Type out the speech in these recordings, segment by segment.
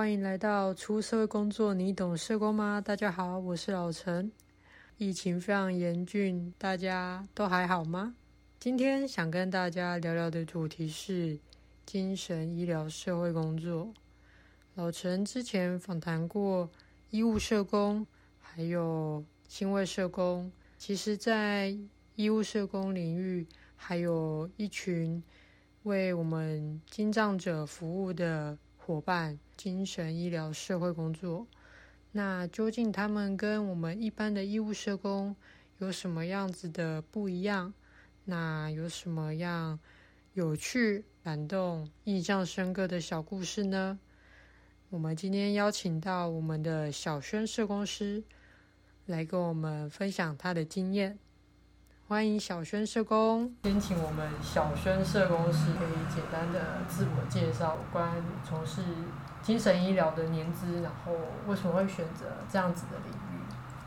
欢迎来到出社会工作，你懂社工吗？大家好，我是老陈。疫情非常严峻，大家都还好吗？今天想跟大家聊聊的主题是精神医疗社会工作。老陈之前访谈过医务社工，还有亲卫社工。其实，在医务社工领域，还有一群为我们精障者服务的伙伴——精神医疗社会工作。那究竟他们跟我们一般的医务社工有什么样子的不一样？那有什么样有趣、感动、印象深刻的小故事呢？我们今天邀请到我们的小轩社工师来跟我们分享他的经验。欢迎小轩社工，先请我们小轩社工师可以简单的自我介绍，关于从事精神医疗的年资，然后为什么会选择这样子的领域？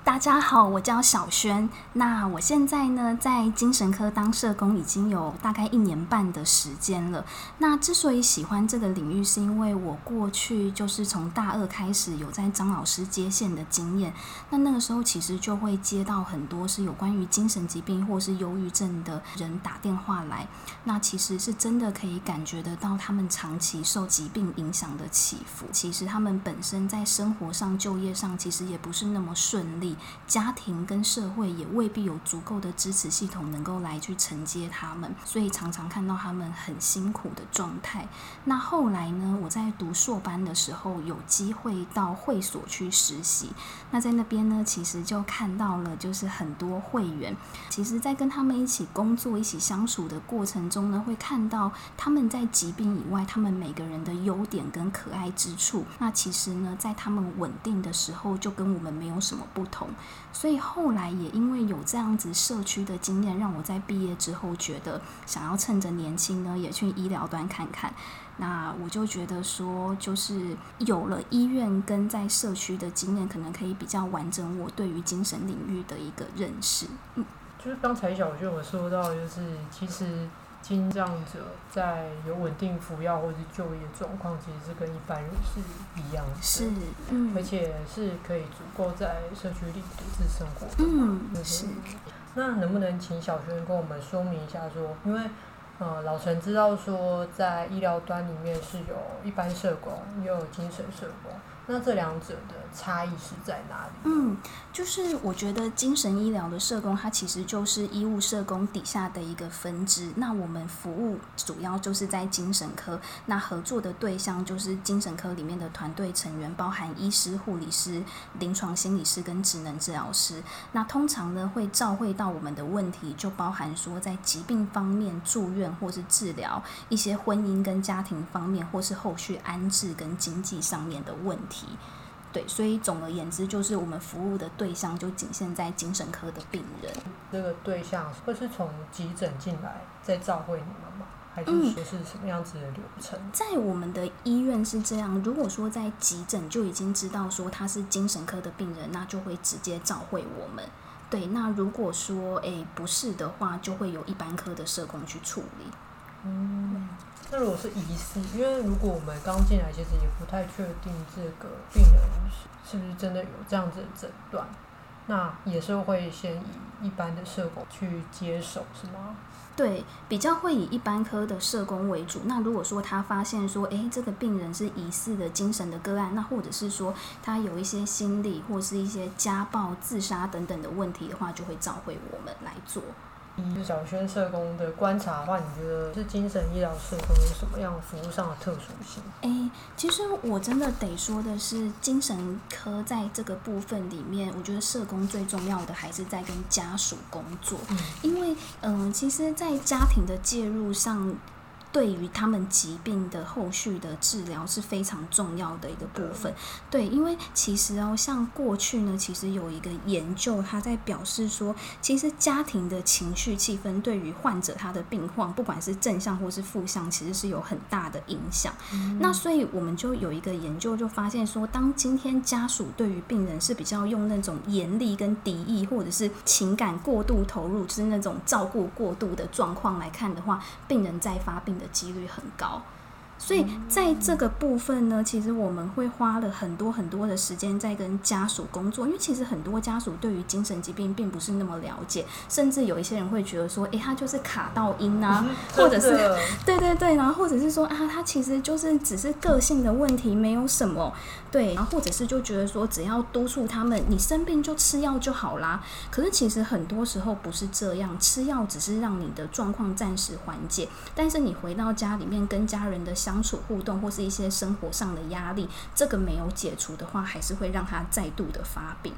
大家好，我叫小轩。那我现在呢，在精神科当社工已经有大概一年半的时间了。那之所以喜欢这个领域，是因为我过去就是从大二开始有在张老师接线的经验。那那个时候其实就会接到很多是有关于精神疾病或是忧郁症的人打电话来。那其实是真的可以感觉得到他们长期受疾病影响的起伏。其实他们本身在生活上、就业上，其实也不是那么顺利。家庭跟社会也未必有足够的支持系统能够来去承接他们，所以常常看到他们很辛苦的状态。那后来呢，我在读硕班的时候有机会到会所去实习，那在那边呢，其实就看到了就是很多会员，其实在跟他们一起工作、一起相处的过程中呢，会看到他们在疾病以外，他们每个人的优点跟可爱之处。那其实呢，在他们稳定的时候，就跟我们没有什么不同。所以后来也因为有这样子社区的经验，让我在毕业之后觉得想要趁着年轻呢，也去医疗端看看。那我就觉得说，就是有了医院跟在社区的经验，可能可以比较完整我对于精神领域的一个认识。嗯，就是刚才小轩有说到，就是其实。精障者在有稳定服药或者就业状况，其实是跟一般人是一样的，是，嗯，而且是可以足够在社区里独自生活。的，嗯，是。那能不能请小轩跟我们说明一下，说，因为呃，老陈知道说，在医疗端里面是有一般社工，也有精神社工。那这两者的差异是在哪里？嗯，就是我觉得精神医疗的社工，它其实就是医务社工底下的一个分支。那我们服务主要就是在精神科，那合作的对象就是精神科里面的团队成员，包含医师、护理师、临床心理师跟职能治疗师。那通常呢，会照会到我们的问题，就包含说在疾病方面住院或是治疗，一些婚姻跟家庭方面，或是后续安置跟经济上面的问题。对，所以总而言之，就是我们服务的对象就仅限在精神科的病人。这个对象会是从急诊进来再照会你们吗？还是说是什么样子的流程？嗯，在我们的医院是这样，如果说在急诊就已经知道说他是精神科的病人，那就会直接照会我们。对，那如果说诶不是的话，就会有一般科的社工去处理。嗯。那如果是疑似，因为如果我们刚进来，其实也不太确定这个病人是不是真的有这样子的诊断，那也是会先以一般的社工去接手，是吗？对，比较会以一般科的社工为主。那如果说他发现说，诶，这个病人是疑似的精神的个案，那或者是说他有一些心理或是一些家暴、自杀等等的问题的话，就会召回我们来做。以小轩社工的观察的话，你觉得是精神医疗社工有什么样服务上的特殊性？诶，其实我真的得说的是，精神科在这个部分里面，我觉得社工最重要的还是在跟家属工作，嗯，因为嗯、呃，其实，在家庭的介入上。对于他们疾病的后续的治疗是非常重要的一个部分。对，因为其实哦，像过去呢，其实有一个研究，他在表示说，其实家庭的情绪气氛对于患者他的病况，不管是正向或是负向，其实是有很大的影响。嗯。那所以我们就有一个研究，就发现说，当今天家属对于病人是比较用那种严厉跟敌意，或者是情感过度投入，就是那种照顾过度的状况来看的话，病人在发病的的几率很高，所以在这个部分呢，其实我们会花了很多很多的时间在跟家属工作，因为其实很多家属对于精神疾病并不是那么了解，甚至有一些人会觉得说，诶，他就是卡到音啊，或者是 对对对，然后或者是说啊，他其实就是只是个性的问题，没有什么，对，然后或者是就觉得说，只要督促他们，你生病就吃药就好啦。可是其实很多时候不是这样，吃药只是让你的状况暂时缓解，但是你回到家里面跟家人的相相处互动或是一些生活上的压力，这个没有解除的话，还是会让他再度的发病。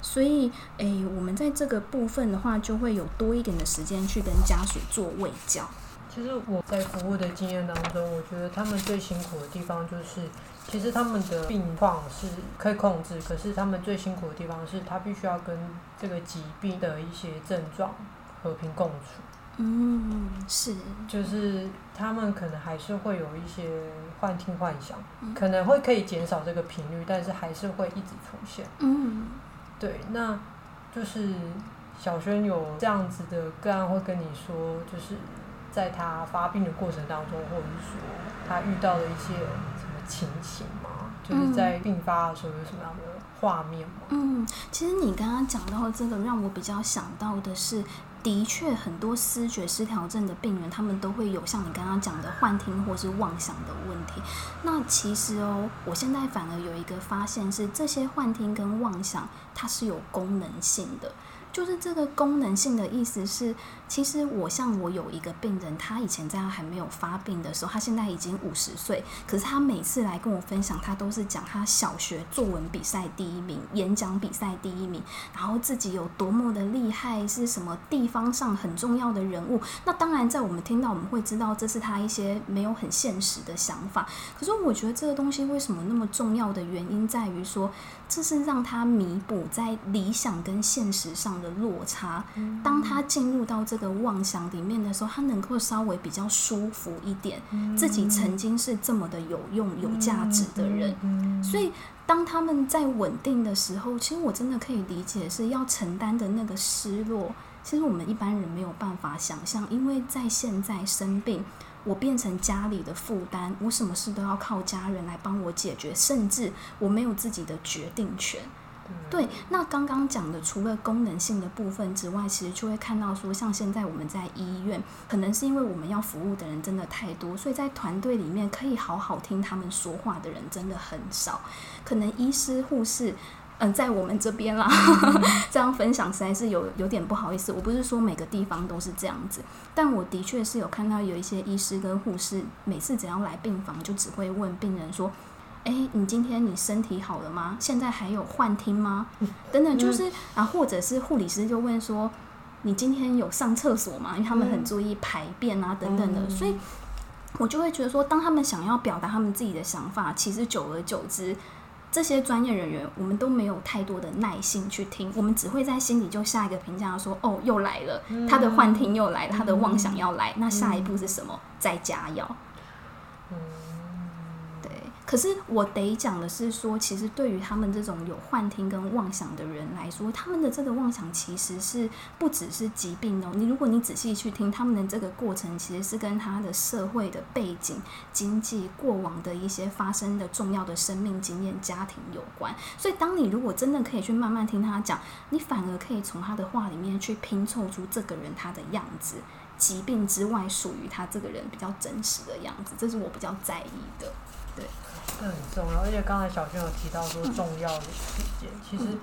所以，诶，我们在这个部分的话，就会有多一点的时间去跟家属做卫教。其实我在服务的经验当中，我觉得他们最辛苦的地方就是，其实他们的病况是可以控制，可是他们最辛苦的地方是他必须要跟这个疾病的一些症状和平共处。嗯，是，就是他们可能还是会有一些幻听幻想，嗯、可能会可以减少这个频率，但是还是会一直出现。嗯，对，那就是小轩有这样子的个案会跟你说，就是在他发病的过程当中，或者是说他遇到了一些什么情形吗？就是在病发的时候有什么样的画面吗？嗯，其实你刚刚讲到这个，让我比较想到的是。的确，很多思觉失调症的病人，他们都会有像你刚刚讲的幻听或是妄想的问题。那其实哦，我现在反而有一个发现是，这些幻听跟妄想，它是有功能性的。就是这个功能性的意思是，其实我像我有一个病人，他以前在他还没有发病的时候，他现在已经五十岁，可是他每次来跟我分享，他都是讲他小学作文比赛第一名，演讲比赛第一名，然后自己有多么的厉害，是什么地方上很重要的人物。那当然，在我们听到，我们会知道这是他一些没有很现实的想法。可是我觉得这个东西为什么那么重要的原因，在于说，这是让他弥补在理想跟现实上的落差，当他进入到这个妄想里面的时候，他能够稍微比较舒服一点。自己曾经是这么的有用、有价值的人，所以当他们在稳定的时候，其实我真的可以理解是要承担的那个失落。其实我们一般人没有办法想象，因为在现在生病，我变成家里的负担，我什么事都要靠家人来帮我解决，甚至我没有自己的决定权。对，那刚刚讲的除了功能性的部分之外，其实就会看到说，像现在我们在医院，可能是因为我们要服务的人真的太多，所以在团队里面可以好好听他们说话的人真的很少。可能医师、护士，嗯、呃，在我们这边啦，嗯、这样分享实在是有有点不好意思。我不是说每个地方都是这样子，但我的确是有看到有一些医师跟护士，每次只要来病房，就只会问病人说。哎，你今天你身体好了吗？现在还有幻听吗？等等，就是啊，或者是护理师就问说，你今天有上厕所吗？因为他们很注意排便啊，等等的，所以我就会觉得说，当他们想要表达他们自己的想法，其实久而久之，这些专业人员我们都没有太多的耐心去听，我们只会在心里就下一个评价说，哦，又来了，他的幻听又来了，他的妄想要来，那下一步是什么？再加药。可是我得讲的是说，其实对于他们这种有幻听跟妄想的人来说，他们的这个妄想其实是不只是疾病哦。你如果你仔细去听他们的这个过程，其实是跟他的社会的背景、经济、过往的一些发生的重要的生命经验、家庭有关。所以，当你如果真的可以去慢慢听他讲，你反而可以从他的话里面去拼凑出这个人他的样子，疾病之外属于他这个人比较真实的样子。这是我比较在意的，对。这很重要，而且刚才小轩有提到说重要的时间，嗯、其实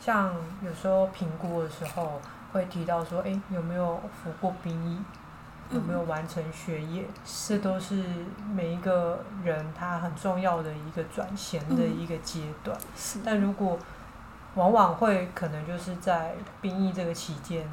像有时候评估的时候会提到说，哎，有没有服过兵役，有没有完成学业，嗯、这都是每一个人他很重要的一个转衔的一个阶段。嗯、但如果往往会可能就是在兵役这个期间，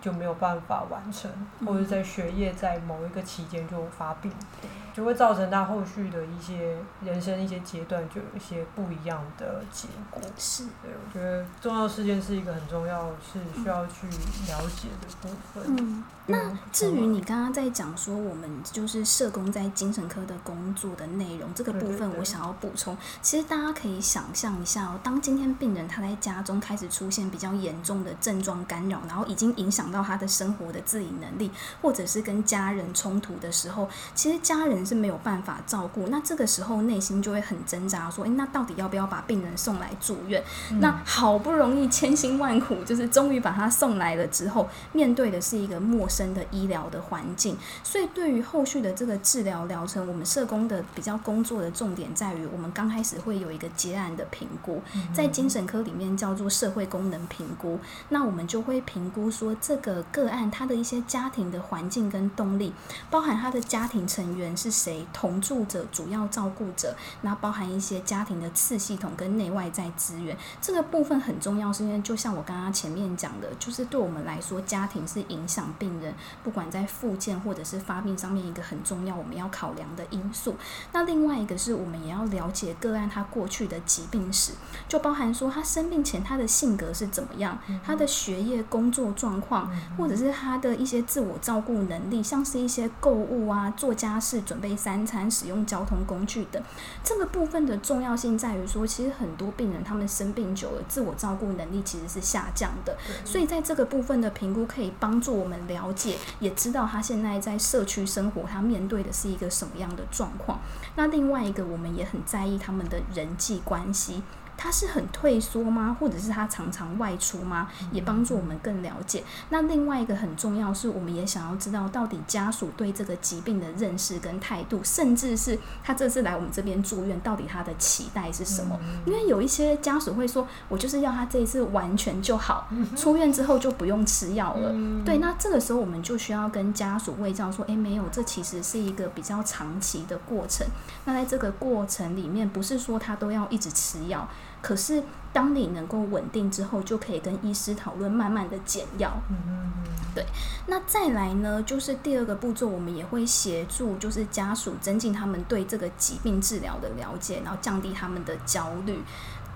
就没有办法完成，嗯、或者在学业在某一个期间就发病，嗯、就会造成他后续的一些人生一些阶段就有一些不一样的结果。是，对，我觉得重要事件是一个很重要，是需要去了解的部分。嗯，那至于你刚刚在讲说我们就是社工在精神科的工作的内容这个部分，我想要补充，其实大家可以想象一下哦，当今天病人他在家中开始出现比较严重的症状干扰，然后已经影响到他的生活的自理能力，或者是跟家人冲突的时候，其实家人是没有办法照顾，那这个时候内心就会很挣扎，说，诶，那到底要不要把病人送来住院？嗯、那好不容易千辛万苦，就是终于把他送来了之后，面对的是一个陌生的医疗的环境，所以对于后续的这个治疗疗程，我们社工的比较工作的重点在于，我们刚开始会有一个结案的评估，在精神科里面叫做社会功能评估，那我们就会评估说这个个案他的一些家庭的环境跟动力，包含他的家庭成员是谁，同住者、主要照顾者，那包含一些家庭的次系统跟内外在资源，这个部分很重要，是因为就像我刚刚前面讲的，就是对我们来说，家庭是影响病人不管在复健或者是发病上面一个很重要我们要考量的因素。那另外一个是我们也要了解个案他过去的疾病史，就包含说他生病前他的性格是怎么样，他的学业工作状况，或者是他的一些自我照顾能力，像是一些购物啊、做家事、准备三餐、使用交通工具等。这个部分的重要性在于说，其实很多病人他们生病久了，自我照顾能力其实是下降的，所以在这个部分的评估可以帮助我们了解，也知道他现在在社区生活，他面对的是一个什么样的状况。那另外一个，我们也很在意他们的人际关系。他是很退缩吗？或者是他常常外出吗？也帮助我们更了解。那另外一个很重要是，我们也想要知道到底家属对这个疾病的认识跟态度，甚至是他这次来我们这边住院，到底他的期待是什么？因为有一些家属会说，我就是要他这一次完全就好，出院之后就不用吃药了。对，那这个时候我们就需要跟家属卫教说，诶，没有，这其实是一个比较长期的过程。那在这个过程里面，不是说他都要一直吃药。可是，当你能够稳定之后，就可以跟医师讨论，慢慢的减药。嗯嗯嗯。对，那再来呢，就是第二个步骤，我们也会协助，就是家属增进他们对这个疾病治疗的了解，然后降低他们的焦虑。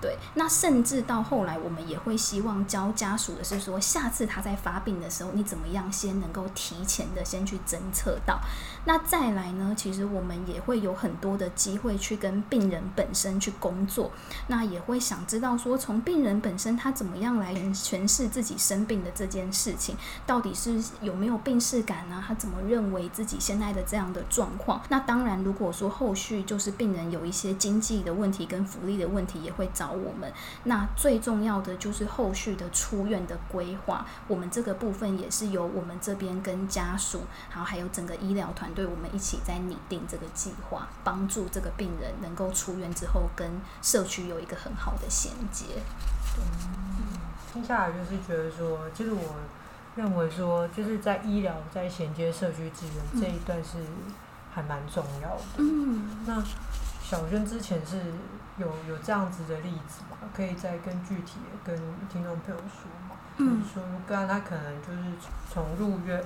对，那甚至到后来，我们也会希望教家属的是说，下次他在发病的时候，你怎么样先能够提前的先去侦测到。那再来呢，其实我们也会有很多的机会去跟病人本身去工作，那也会想知道说，从病人本身他怎么样来诠释自己生病的这件事情，到底是有没有病识感呢？他怎么认为自己现在的这样的状况？那当然，如果说后续就是病人有一些经济的问题跟福利的问题，也会找。我们那最重要的就是后续的出院的规划，我们这个部分也是由我们这边跟家属，然后还有整个医疗团队，我们一起在拟定这个计划，帮助这个病人能够出院之后跟社区有一个很好的衔接。嗯，听下来就是觉得说，其实我认为说，就是在医疗在衔接社区资源这一段是还蛮重要的。嗯，那小轩之前是。有有这样子的例子吗？可以再更具体的跟听众朋友说吗？嗯，就是说，不然他可能就是从入院。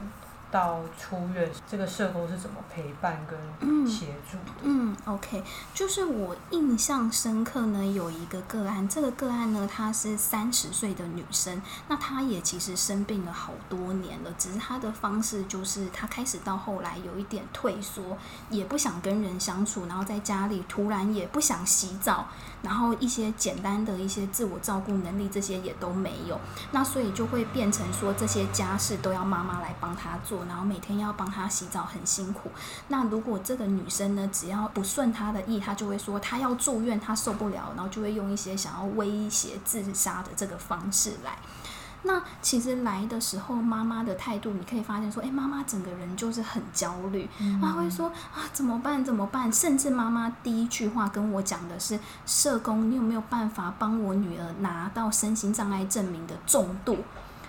到出院，这个社工是怎么陪伴跟协助的？嗯，嗯，OK，就是我印象深刻呢，有一个个案，这个个案呢，她是三十岁的女生，那她也其实生病了好多年了，只是她的方式就是她开始到后来有一点退缩，也不想跟人相处，然后在家里突然也不想洗澡，然后一些简单的一些自我照顾能力这些也都没有，那所以就会变成说这些家事都要妈妈来帮他做。然后每天要帮他洗澡，很辛苦。那如果这个女生呢，只要不顺她的意，她就会说她要住院，她受不了，然后就会用一些想要威胁自杀的这个方式来。那其实来的时候，妈妈的态度你可以发现说，哎，妈妈整个人就是很焦虑，她会说啊，怎么办？怎么办？甚至妈妈第一句话跟我讲的是，社工，你有没有办法帮我女儿拿到身心障碍证明的重度？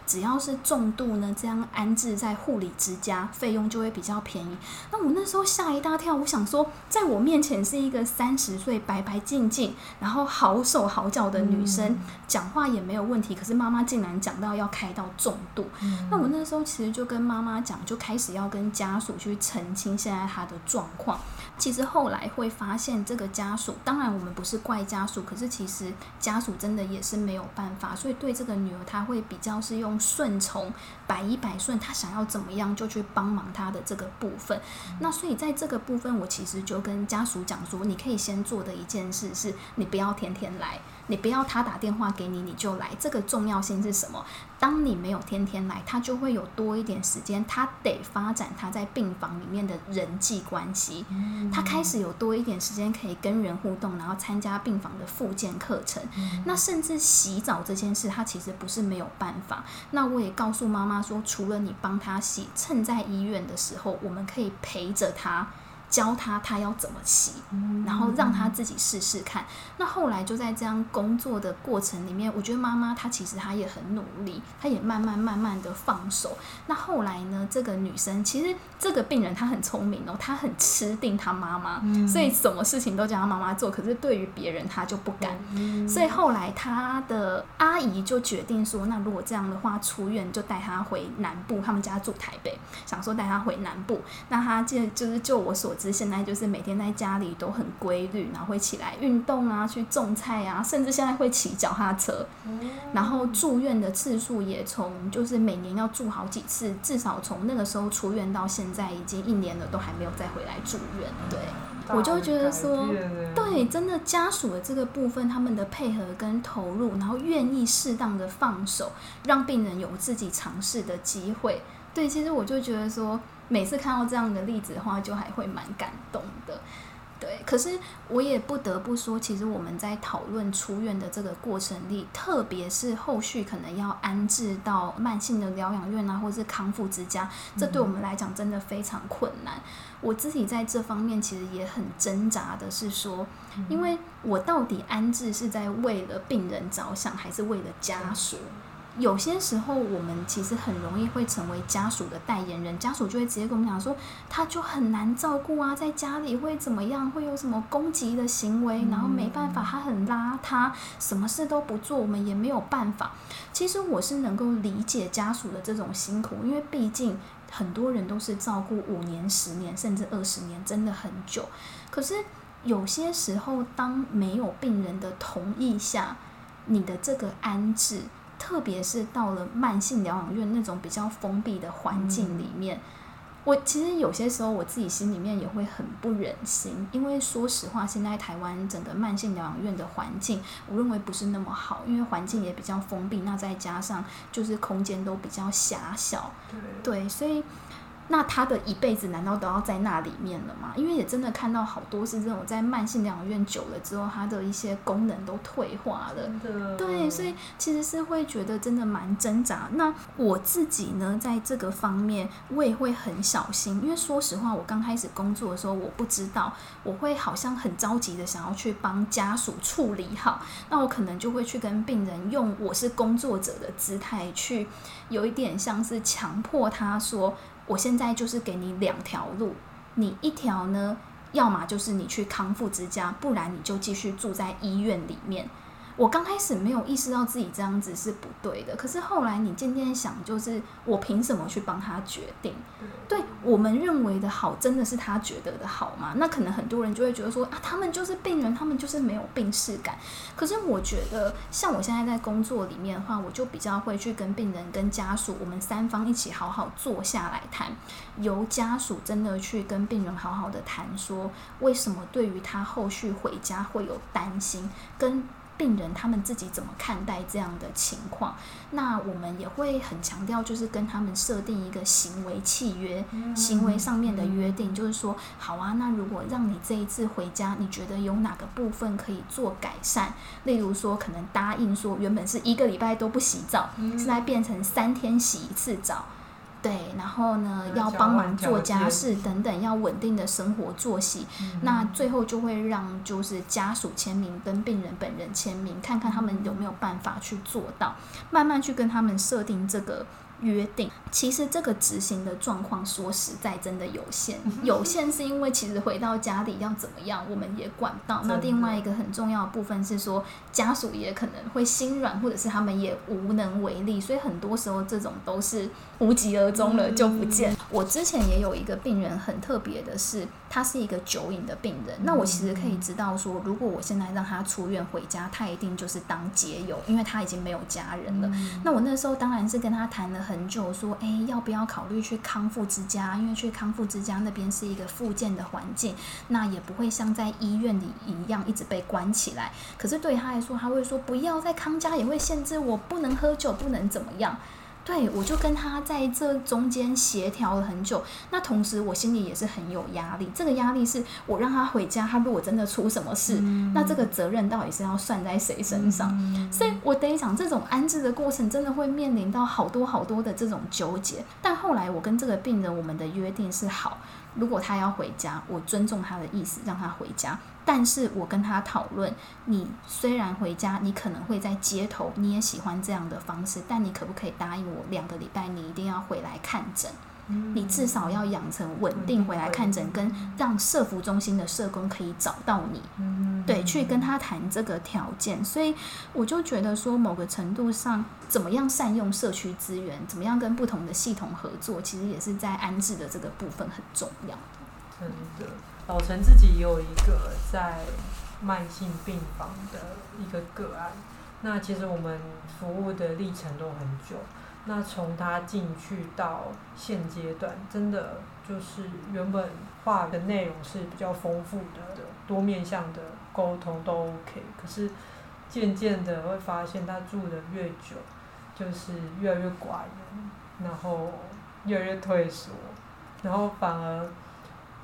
只要是重度呢，这样安置在护理之家，费用就会比较便宜。那我那时候吓一大跳，我想说，在我面前是一个三十岁白白净净，然后好手好脚的女生，讲话也没有问题。可是妈妈竟然讲到要开到重度，那我那时候其实就跟妈妈讲，就开始要跟家属去澄清现在她的状况。其实后来会发现，这个家属，当然我们不是怪家属，可是其实家属真的也是没有办法，所以对这个女儿，她会比较是用顺从、百依百顺，他想要怎么样就去帮忙他的这个部分。那所以在这个部分，我其实就跟家属讲说，你可以先做的一件事是，你不要天天来。你不要他打电话给你，你就来。这个重要性是什么？当你没有天天来，他就会有多一点时间，他得发展他在病房里面的人际关系。他开始有多一点时间可以跟人互动，然后参加病房的复健课程。那甚至洗澡这件事，他其实不是没有办法。那我也告诉妈妈说，除了你帮他洗，趁在医院的时候，我们可以陪着他。教他他要怎么洗，然后让他自己试试看。那后来就在这样工作的过程里面，我觉得妈妈她其实她也很努力，她也慢慢慢慢的放手。那后来呢，这个女生其实这个病人她很聪明哦，她很吃定她妈妈，所以什么事情都叫她妈妈做。可是对于别人她就不敢。所以后来她的阿姨就决定说，那如果这样的话，出院就带她回南部，他们家住台北，想说带她回南部。那她就就是就我所。只是现在就是每天在家里都很规律，然后会起来运动啊，去种菜啊，甚至现在会骑脚踏车。然后住院的次数也从就是每年要住好几次，至少从那个时候出院到现在已经一年了，都还没有再回来住院。对，我就觉得说，对，真的家属的这个部分，他们的配合跟投入，然后愿意适当的放手，让病人有自己尝试的机会。对，其实我就觉得说。每次看到这样的例子的话，就还会蛮感动的，对。可是我也不得不说，其实我们在讨论出院的这个过程里，特别是后续可能要安置到慢性的疗养院啊，或是康复之家，这对我们来讲真的非常困难。我自己在这方面其实也很挣扎的，是说，因为我到底安置是在为了病人着想，还是为了家属？有些时候，我们其实很容易会成为家属的代言人，家属就会直接跟我们讲说，他就很难照顾啊，在家里会怎么样，会有什么攻击的行为，然后没办法，他很邋遢，什么事都不做，我们也没有办法。其实我是能够理解家属的这种辛苦，因为毕竟很多人都是照顾五年、十年，甚至二十年，真的很久。可是有些时候，当没有病人的同意下，你的这个安置。特别是到了慢性疗养院那种比较封闭的环境里面，嗯，我其实有些时候我自己心里面也会很不忍心，因为说实话，现在台湾整个慢性疗养院的环境，我认为不是那么好，因为环境也比较封闭，那再加上就是空间都比较狭小，对，对，所以。那他的一辈子难道都要在那里面了吗？因为也真的看到好多是这种在慢性疗养院久了之后，他的一些功能都退化了。对，所以其实是会觉得真的蛮挣扎。那我自己呢，在这个方面我也会很小心，因为说实话，我刚开始工作的时候，我不知道我会好像很着急的想要去帮家属处理好，那我可能就会去跟病人用我是工作者的姿态去，有一点像是强迫他说。我现在就是给你两条路，你一条呢，要么就是你去康复之家，不然你就继续住在医院里面。我刚开始没有意识到自己这样子是不对的，可是后来你渐渐想，就是我凭什么去帮他决定？对，我们认为的好，真的是他觉得的好吗？那可能很多人就会觉得说啊，他们就是病人，他们就是没有病识感。可是我觉得，像我现在在工作里面的话，我就比较会去跟病人、跟家属，我们三方一起好好坐下来谈，由家属真的去跟病人好好的谈，说为什么对于他后续回家会有担心，跟。病人他们自己怎么看待这样的情况？那我们也会很强调，就是跟他们设定一个行为契约，行为上面的约定，就是说，好啊，那如果让你这一次回家，你觉得有哪个部分可以做改善？例如说，可能答应说，原本是一个礼拜都不洗澡，现在变成三天洗一次澡。对，然后呢，要帮忙做家事等等，要稳定的生活作息。嗯、那最后就会让就是家属签名跟病人本人签名，看看他们有没有办法去做到，慢慢去跟他们设定这个。约定，其实这个执行的状况，说实在真的有限。有限是因为其实回到家里要怎么样，我们也管不到。那另外一个很重要的部分是说，家属也可能会心软，或者是他们也无能为力。所以很多时候这种都是无疾而终了，就不见。我之前也有一个病人很特别的是，他是一个酒瘾的病人。那我其实可以知道说，如果我现在让他出院回家，他一定就是当解友，因为他已经没有家人了。那我那时候当然是跟他谈了。很久，说，哎，要不要考虑去康复之家？因为去康复之家那边是一个复健的环境，那也不会像在医院里一样一直被关起来。可是对他来说，他会说不要在康家，也会限制我不能喝酒，不能怎么样。对，我就跟他在这中间协调了很久。那同时，我心里也是很有压力。这个压力是我让他回家，他如果真的出什么事，嗯、那这个责任到底是要算在谁身上？嗯、所以我得讲，这种安置的过程真的会面临到好多好多的这种纠结。但后来，我跟这个病人，我们的约定是好。如果他要回家，我尊重他的意思，让他回家。但是我跟他讨论，你虽然回家，你可能会在街头，你也喜欢这样的方式，但你可不可以答应我，两个礼拜你一定要回来看诊？你至少要养成稳定回来看诊，跟让社服中心的社工可以找到你，对，去跟他谈这个条件。所以我就觉得说，某个程度上，怎么样善用社区资源，怎么样跟不同的系统合作，其实也是在安置的这个部分很重要。真的，老陈自己也有一个在慢性病房的一个个案，那其实我们服务的历程都很久。那从他进去到现阶段，真的就是原本画的内容是比较丰富的，多面向的沟通都 OK。可是渐渐的会发现，他住的越久，就是越来越寡言，然后越来越退缩，然后反而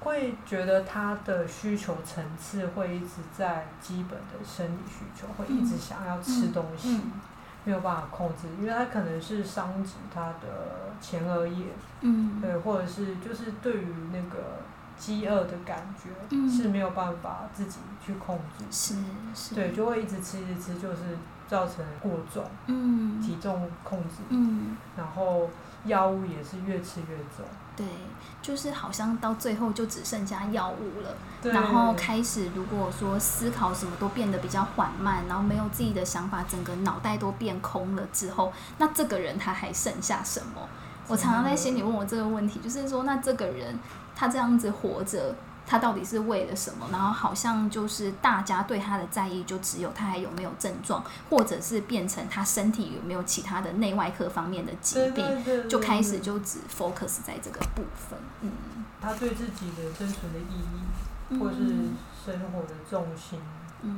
会觉得他的需求层次会一直在基本的生理需求，会一直想要吃东西。嗯嗯。嗯没有办法控制，因为他可能是伤及他的前额叶，嗯，对，或者是就是对于那个饥饿的感觉、嗯、是没有办法自己去控制，是是，对，就会一直吃一直吃，就是造成过重，嗯，体重控制，嗯，然后药物也是越吃越重。对，就是好像到最后就只剩下药物了，然后开始如果说思考什么都变得比较缓慢，然后没有自己的想法，整个脑袋都变空了之后，那这个人他还剩下什么？我常常在心里问我这个问题，就是说，那这个人他这样子活着。他到底是为了什么？然后好像就是大家对他的在意，就只有他还有没有症状，或者是变成他身体有没有其他的内外科方面的疾病，就开始就只 focus 在这个部分。嗯，他对自己的生存的意义，或是生活的重心。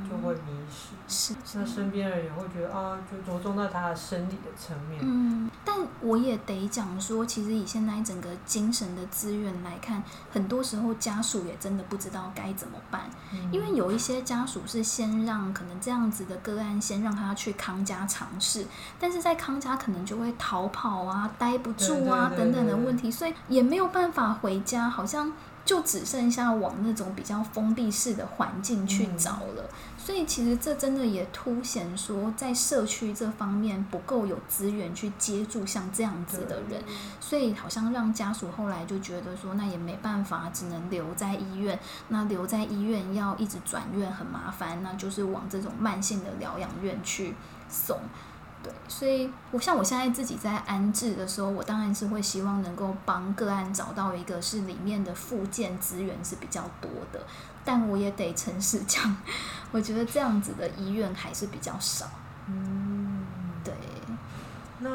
就会迷失，是，是那身边的人也会觉得啊，就着重在他的生理的层面。嗯，但我也得讲说，其实以现在整个精神的资源来看，很多时候家属也真的不知道该怎么办，嗯、因为有一些家属是先让可能这样子的个案先让他去康家尝试，但是在康家可能就会逃跑啊、待不住啊等等的问题，所以也没有办法回家，好像。就只剩下往那种比较封闭式的环境去找了，嗯、所以其实这真的也凸显说，在社区这方面不够有资源去接住像这样子的人，所以好像让家属后来就觉得说，那也没办法，只能留在医院。那留在医院要一直转院很麻烦，那就是往这种慢性的疗养院去送。对，所以我像我现在自己在安置的时候，我当然是会希望能够帮个案找到一个是里面的附件资源是比较多的，但我也得诚实讲，我觉得这样子的医院还是比较少。嗯，对。那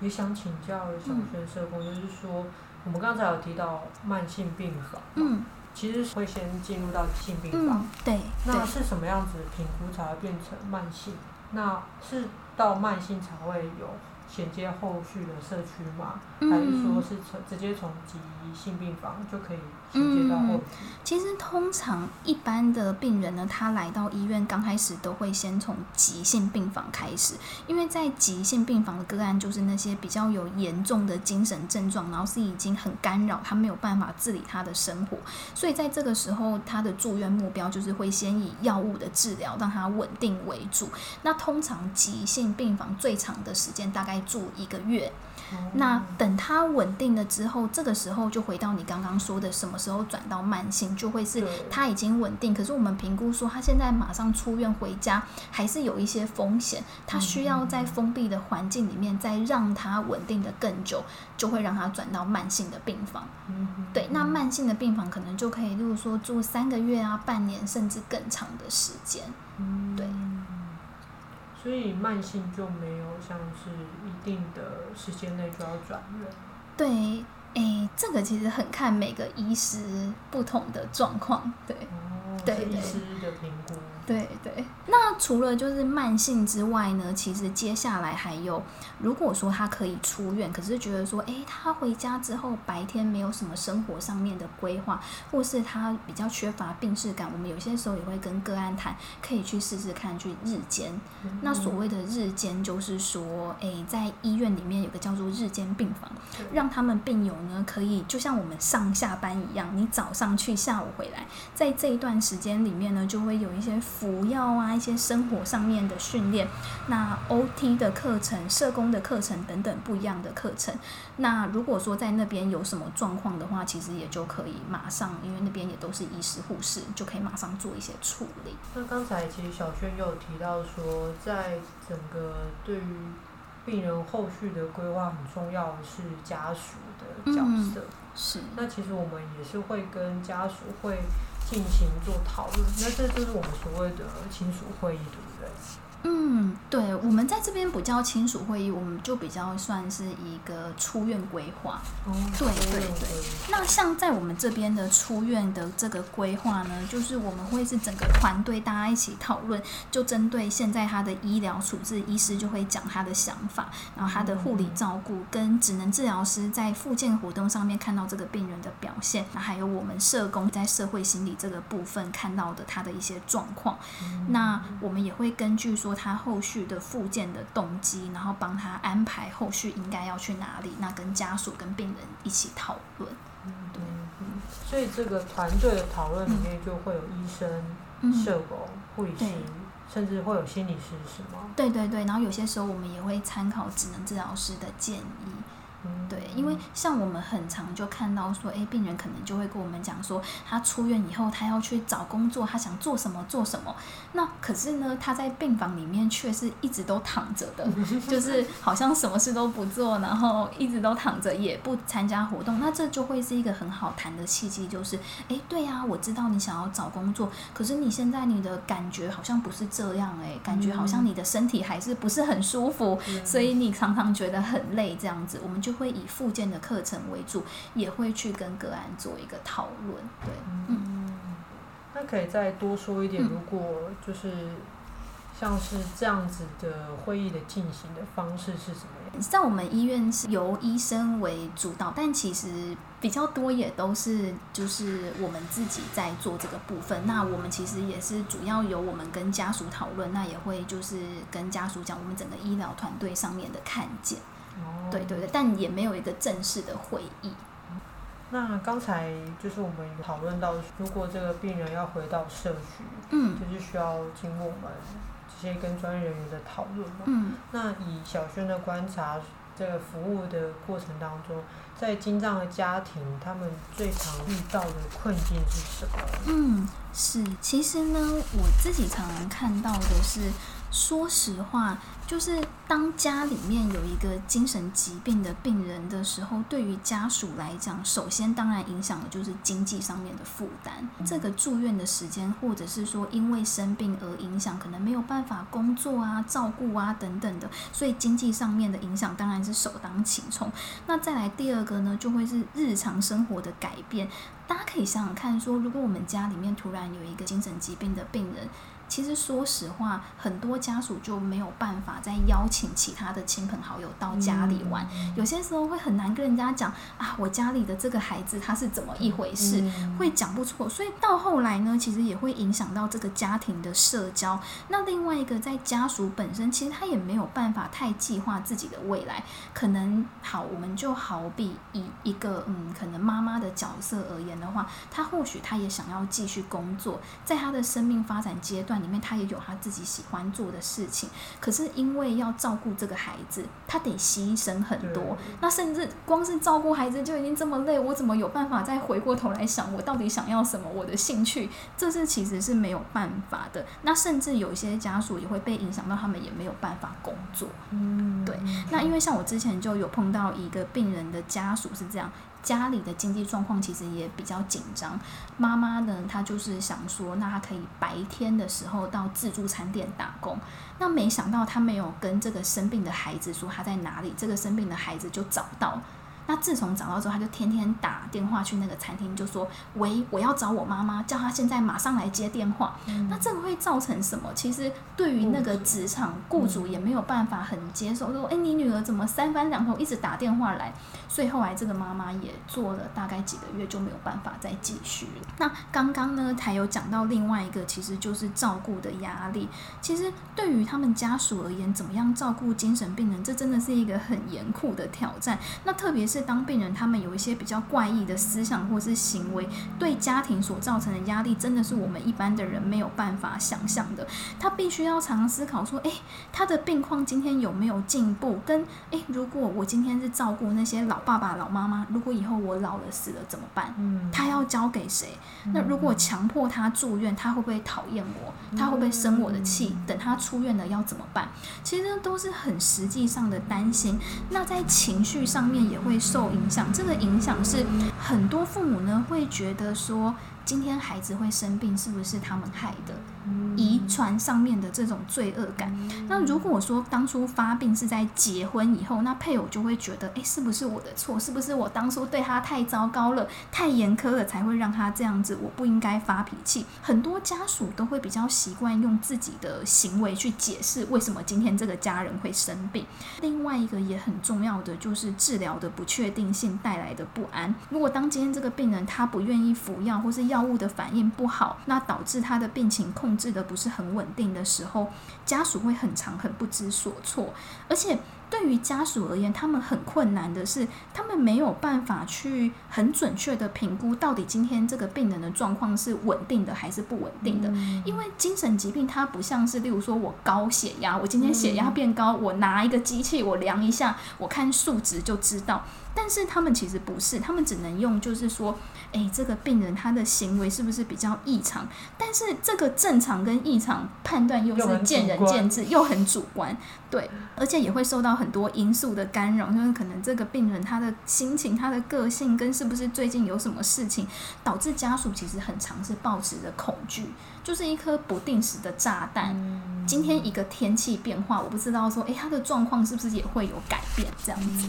也想请教小轩社工，就是说，嗯、我们刚才有提到慢性病房，嗯，其实会先进入到急性病房，嗯、对。那是什么样子的评估才会变成慢性？那是。到慢性才会有衔接后续的社区嘛？还是说是从直接从急性病房就可以嗯，其实通常一般的病人呢，他来到医院刚开始都会先从急性病房开始，因为在急性病房的个案就是那些比较有严重的精神症状，然后是已经很干扰他没有办法自理他的生活，所以在这个时候他的住院目标就是会先以药物的治疗让他稳定为主。那通常急性病房最长的时间大概住一个月。那等他稳定了之后，这个时候就回到你刚刚说的，什么时候转到慢性，就会是他已经稳定。可是我们评估说，他现在马上出院回家，还是有一些风险，他需要在封闭的环境里面再让他稳定的更久，就会让他转到慢性的病房。对，那慢性的病房可能就可以，例如说住三个月啊、半年，甚至更长的时间。对。所以慢性就没有像是一定的时间内就要转院。对，哎，这个其实很看每个医师不同的状况，对，哦、对，医师的评估。对对，那除了就是慢性之外呢，其实接下来还有，如果说他可以出院，可是觉得说，诶，他回家之后白天没有什么生活上面的规划，或是他比较缺乏病识感，我们有些时候也会跟个案谈，可以去试试看去日间。嗯、那所谓的日间，就是说，诶，在医院里面有个叫做日间病房，让他们病友呢可以就像我们上下班一样，你早上去，下午回来，在这一段时间里面呢，就会有一些。服药啊，一些生活上面的训练，那 OT 的课程、社工的课程等等不一样的课程。那如果说在那边有什么状况的话，其实也就可以马上，因为那边也都是医师护士，就可以马上做一些处理。那刚才其实小轩又有提到说，在整个对于病人后续的规划，很重要的是家属的角色。嗯、是。那其实我们也是会跟家属会。进行做讨论，那这就是我们所谓的亲属会议，的？嗯，对，我们在这边不叫亲属会议，我们就比较算是一个出院规划。哦，对对对。那像在我们这边的出院的这个规划呢，就是我们会是整个团队大家一起讨论，就针对现在他的医疗处置，医师就会讲他的想法，然后他的护理照顾跟职能治疗师在复健活动上面看到这个病人的表现，那还有我们社工在社会心理这个部分看到的他的一些状况，嗯、那我们也会根据说。他后续的复健的动机，然后帮他安排后续应该要去哪里，那跟家属跟病人一起讨论。嗯，对，嗯，所以这个团队的讨论里面就会有医生、嗯、社工、护理师，甚至会有心理师，是吗？对对对，然后有些时候我们也会参考职能治疗师的建议。对，因为像我们很常就看到说，哎，病人可能就会跟我们讲说，他出院以后，他要去找工作，他想做什么做什么。那可是呢，他在病房里面却是一直都躺着的，就是好像什么事都不做，然后一直都躺着，也不参加活动。那这就会是一个很好谈的契机，就是，哎，对呀，我知道你想要找工作，可是你现在你的感觉好像不是这样，哎，感觉好像你的身体还是不是很舒服，所以你常常觉得很累，这样子，我们就会以附件的课程为主，也会去跟个案做一个讨论。对，嗯，那可以再多说一点，如果就是像是这样子的会议的进行的方式是什么样？在我们医院是由医生为主导，但其实比较多也都是就是我们自己在做这个部分。那我们其实也是主要由我们跟家属讨论，那也会就是跟家属讲我们整个医疗团队上面的看见。对对对，但也没有一个正式的会议。那刚才就是我们讨论到，如果这个病人要回到社区，嗯，就是需要经过我们这些跟专业人员的讨论嘛。嗯。那以小轩的观察，这个服务的过程当中，在精障的家庭，他们最常遇到的困境是什么？嗯，是，其实呢，我自己常常看到的是。说实话，就是当家里面有一个精神疾病的病人的时候，对于家属来讲，首先当然影响的就是经济上面的负担。这个住院的时间，或者是说因为生病而影响，可能没有办法工作啊、照顾啊等等的，所以经济上面的影响当然是首当其冲。那再来第二个呢，就会是日常生活的改变。大家可以想想看，说如果我们家里面突然有一个精神疾病的病人。其实说实话，很多家属就没有办法再邀请其他的亲朋好友到家里玩。有些时候会很难跟人家讲啊，我家里的这个孩子他是怎么一回事，会讲不出。所以到后来呢，其实也会影响到这个家庭的社交。那另外一个，在家属本身，其实他也没有办法太计划自己的未来。可能好，我们就好比以一个嗯，可能妈妈的角色而言的话，他或许他也想要继续工作，在他的生命发展阶段。里面他也有他自己喜欢做的事情，可是因为要照顾这个孩子，他得牺牲很多。那甚至光是照顾孩子就已经这么累，我怎么有办法再回过头来想我到底想要什么？我的兴趣，这是其实是没有办法的。那甚至有一些家属也会被影响到，他们也没有办法工作。嗯，对。那因为像我之前就有碰到一个病人的家属是这样。家里的经济状况其实也比较紧张。妈妈呢，她就是想说，那她可以白天的时候到自助餐店打工。那没想到她没有跟这个生病的孩子说她在哪里，这个生病的孩子就找到。那自从找到之后，他就天天打电话去那个餐厅，就说：“喂，我要找我妈妈，叫她现在马上来接电话。嗯”那这个会造成什么？其实对于那个职场雇主也没有办法很接受，说：“哎，你女儿怎么三番两头一直打电话来？”所以后来这个妈妈也做了大概几个月就没有办法再继续了。那刚刚呢，还有讲到另外一个，其实就是照顾的压力。其实对于他们家属而言，怎么样照顾精神病人，这真的是一个很严酷的挑战。那特别是。当病人他们有一些比较怪异的思想或是行为，对家庭所造成的压力，真的是我们一般的人没有办法想象的。他必须要常常思考说，诶，他的病况今天有没有进步？跟诶，如果我今天是照顾那些老爸爸、老妈妈，如果以后我老了死了怎么办？嗯，他要交给谁？那如果强迫他住院，他会不会讨厌我？他会不会生我的气？等他出院了要怎么办？其实都是很实际上的担心。那在情绪上面也会。受影响，这个影响是很多父母呢会觉得说，今天孩子会生病，是不是他们害的？遗传上面的这种罪恶感。那如果说当初发病是在结婚以后，那配偶就会觉得，诶，是不是我的错？是不是我当初对他太糟糕了、太严苛了，才会让他这样子？我不应该发脾气。很多家属都会比较习惯用自己的行为去解释为什么今天这个家人会生病。另外一个也很重要的就是治疗的不确定性带来的不安。如果当今天这个病人他不愿意服药，或是药物的反应不好，那导致他的病情控制的不是很稳定的时候，家属会很常很不知所措，而且对于家属而言，他们很困难的是，他们没有办法去很准确的评估到底今天这个病人的状况是稳定的还是不稳定的，因为精神疾病它不像是，例如说我高血压，我今天血压变高，我拿一个机器我量一下，我看数值就知道，但是他们其实不是，他们只能用就是说。诶，这个病人他的行为是不是比较异常？但是这个正常跟异常判断又是见仁见智，又很主观，对，而且也会受到很多因素的干扰，就是可能这个病人他的心情、他的个性跟是不是最近有什么事情，导致家属其实很常是抱持着恐惧，就是一颗不定时的炸弹。今天一个天气变化，我不知道说，诶，它的状况是不是也会有改变？这样子，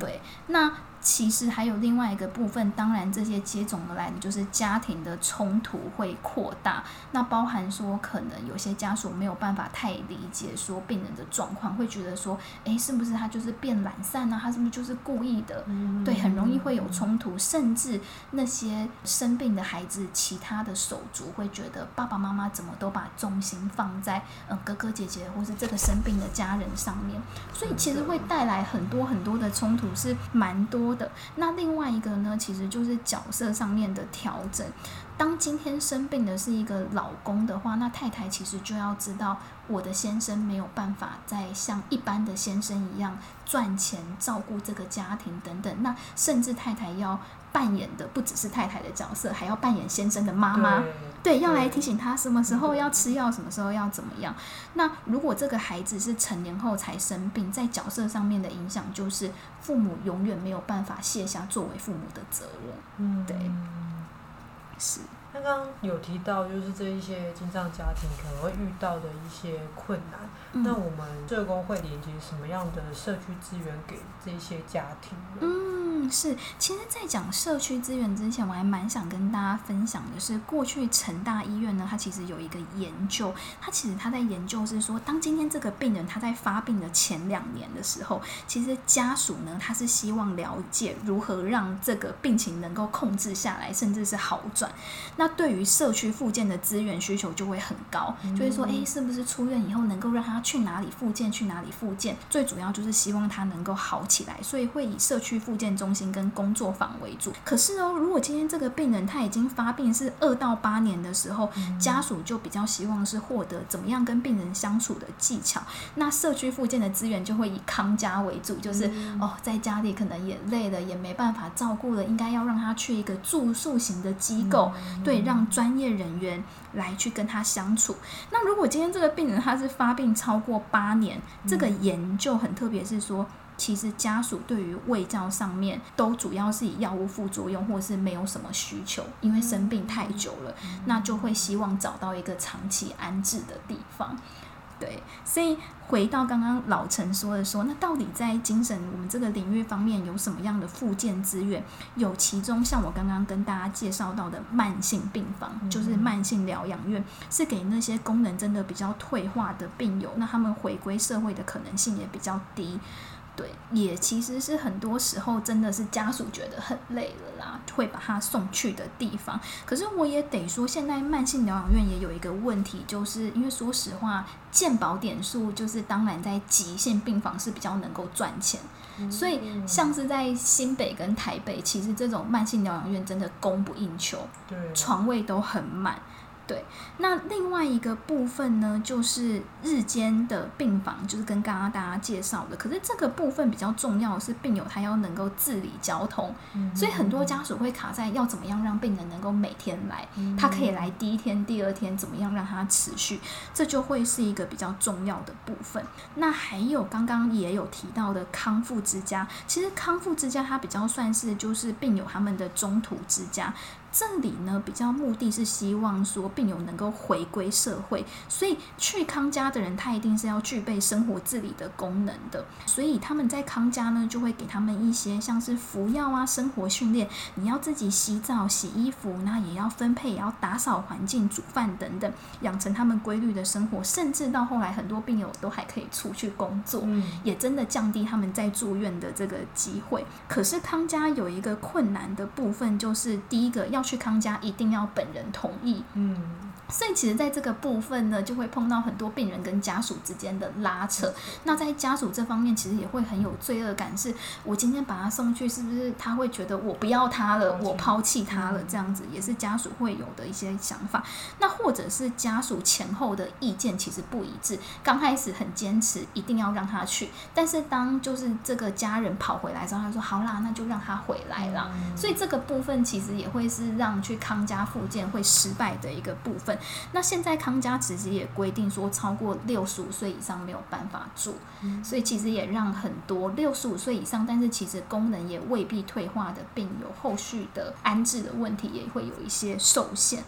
对，那。其实还有另外一个部分，当然这些接踵而来的就是家庭的冲突会扩大。那包含说，可能有些家属没有办法太理解说病人的状况，会觉得说，哎，是不是他就是变懒散啊？他是不是就是故意的？嗯、对，很容易会有冲突。甚至那些生病的孩子，其他的手足会觉得爸爸妈妈怎么都把重心放在呃哥哥姐姐或是这个生病的家人上面，所以其实会带来很多很多的冲突，是蛮多的。那另外一个呢，其实就是角色上面的调整。当今天生病的是一个老公的话，那太太其实就要知道，我的先生没有办法再像一般的先生一样赚钱照顾这个家庭等等。那甚至太太要扮演的不只是太太的角色，还要扮演先生的妈妈。对，要来提醒他什么时候要吃药，什么时候要怎么样。那如果这个孩子是成年后才生病，在角色上面的影响就是父母永远没有办法卸下作为父母的责任。嗯，对。是，刚刚有提到，就是这一些经障家庭可能会遇到的一些困难。嗯、那我们社工会连接什么样的社区资源给这些家庭？嗯，是。其实，在讲社区资源之前，我还蛮想跟大家分享的是，过去成大医院呢，它其实有一个研究，它其实它在研究是说，当今天这个病人他在发病的前两年的时候，其实家属呢，他是希望了解如何让这个病情能够控制下来，甚至是好转。那对于社区复健的资源需求就会很高，嗯、就是说，哎，是不是出院以后能够让他去哪里复健？去哪里复健？最主要就是希望他能够好起来，所以会以社区复健中心跟工作坊为主。可是哦，如果今天这个病人他已经发病是二到八年的时候，嗯、家属就比较希望是获得怎么样跟病人相处的技巧。那社区复健的资源就会以康家为主，就是、嗯、哦，在家里可能也累了，也没办法照顾了，应该要让他去一个住宿型的机构。对，让专业人员来去跟他相处。那如果今天这个病人他是发病超过八年，这个研究很特别，是说其实家属对于胃教上面都主要是以药物副作用或是没有什么需求，因为生病太久了，那就会希望找到一个长期安置的地方。对，所以回到刚刚老陈说的说，那到底在精神我们这个领域方面有什么样的附件资源？有其中像我刚刚跟大家介绍到的慢性病房，就是慢性疗养院，是给那些功能真的比较退化的病友，那他们回归社会的可能性也比较低。对，也其实是很多时候真的是家属觉得很累了啦，会把他送去的地方。可是我也得说，现在慢性疗养院也有一个问题，就是因为说实话，健保点数就是当然在急性病房是比较能够赚钱，所以像是在新北跟台北，其实这种慢性疗养院真的供不应求，床位都很满。对，那另外一个部分呢，就是日间的病房，就是跟刚刚大家介绍的。可是这个部分比较重要的是，病友他要能够自理交通，嗯、所以很多家属会卡在要怎么样让病人能够每天来，嗯、他可以来第一天、第二天，怎么样让他持续，这就会是一个比较重要的部分。那还有刚刚也有提到的康复之家，其实康复之家它比较算是就是病友他们的中途之家。这里呢，比较目的是希望说病友能够回归社会，所以去康家的人，他一定是要具备生活自理的功能的。所以他们在康家呢，就会给他们一些像是服药啊、生活训练，你要自己洗澡、洗衣服，那也要分配，也要打扫环境、煮饭等等，养成他们规律的生活。甚至到后来，很多病友都还可以出去工作，也真的降低他们在住院的这个机会。可是康家有一个困难的部分，就是第一个要。去康家一定要本人同意，嗯，所以其实在这个部分呢，就会碰到很多病人跟家属之间的拉扯。那在家属这方面，其实也会很有罪恶感，是我今天把他送去，是不是他会觉得我不要他了，我抛弃他了？这样子也是家属会有的一些想法。那或者是家属前后的意见其实不一致，刚开始很坚持一定要让他去，但是当就是这个家人跑回来之后，他说好啦，那就让他回来啦。所以这个部分其实也会是。让去康家复健会失败的一个部分。那现在康家其实也规定说，超过六十五岁以上没有办法住，所以其实也让很多六十五岁以上，但是其实功能也未必退化的病友，后续的安置的问题也会有一些受限。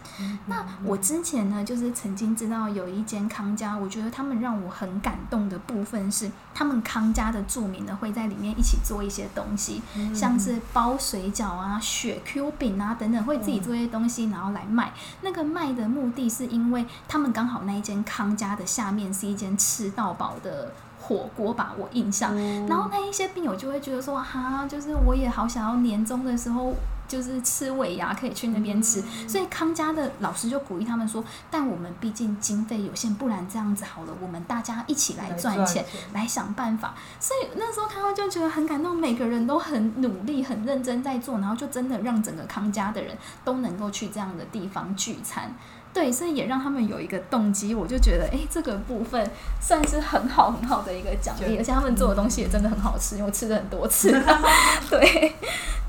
那我之前呢，就是曾经知道有一间康家，我觉得他们让我很感动的部分是，他们康家的住民呢会在里面一起做一些东西，像是包水饺啊、雪 Q 饼啊等等会。自己做一些东西，然后来卖。那个卖的目的是因为他们刚好那一间康家的下面是一间吃到饱的火锅吧，我印象。然后那一些病友就会觉得说，哈，就是我也好想要年终的时候。就是吃尾牙可以去那边吃，所以康家的老师就鼓励他们说：“但我们毕竟经费有限，不然这样子好了，我们大家一起来赚钱，来想办法。”所以那时候他们就觉得很感动，每个人都很努力、很认真在做，然后就真的让整个康家的人都能够去这样的地方聚餐。对，所以也让他们有一个动机，我就觉得，哎，这个部分算是很好很好的一个奖励，而且他们做的东西也真的很好吃，因为我吃了很多次。对，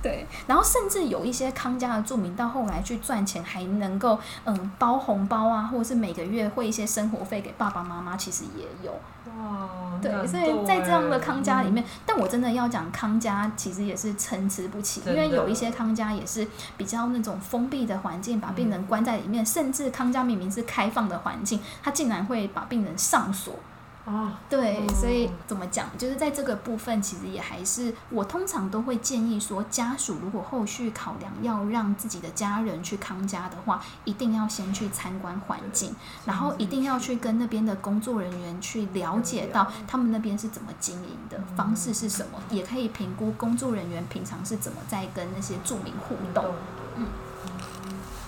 对，然后甚至有一些康家的住民到后来去赚钱，还能够嗯包红包啊，或者是每个月汇一些生活费给爸爸妈妈，其实也有。哇，对，所以在这样的康家里面，嗯、但我真的要讲康家，其实也是参差不齐，因为有一些康家也是比较那种封闭的环境，把病人关在里面，嗯、甚至康家明明是开放的环境，他竟然会把病人上锁。啊，对，所以怎么讲，就是在这个部分，其实也还是我通常都会建议说，家属如果后续考量要让自己的家人去康家的话，一定要先去参观环境，然后一定要去跟那边的工作人员去了解到他们那边是怎么经营的方式是什么，也可以评估工作人员平常是怎么在跟那些住民互动，嗯。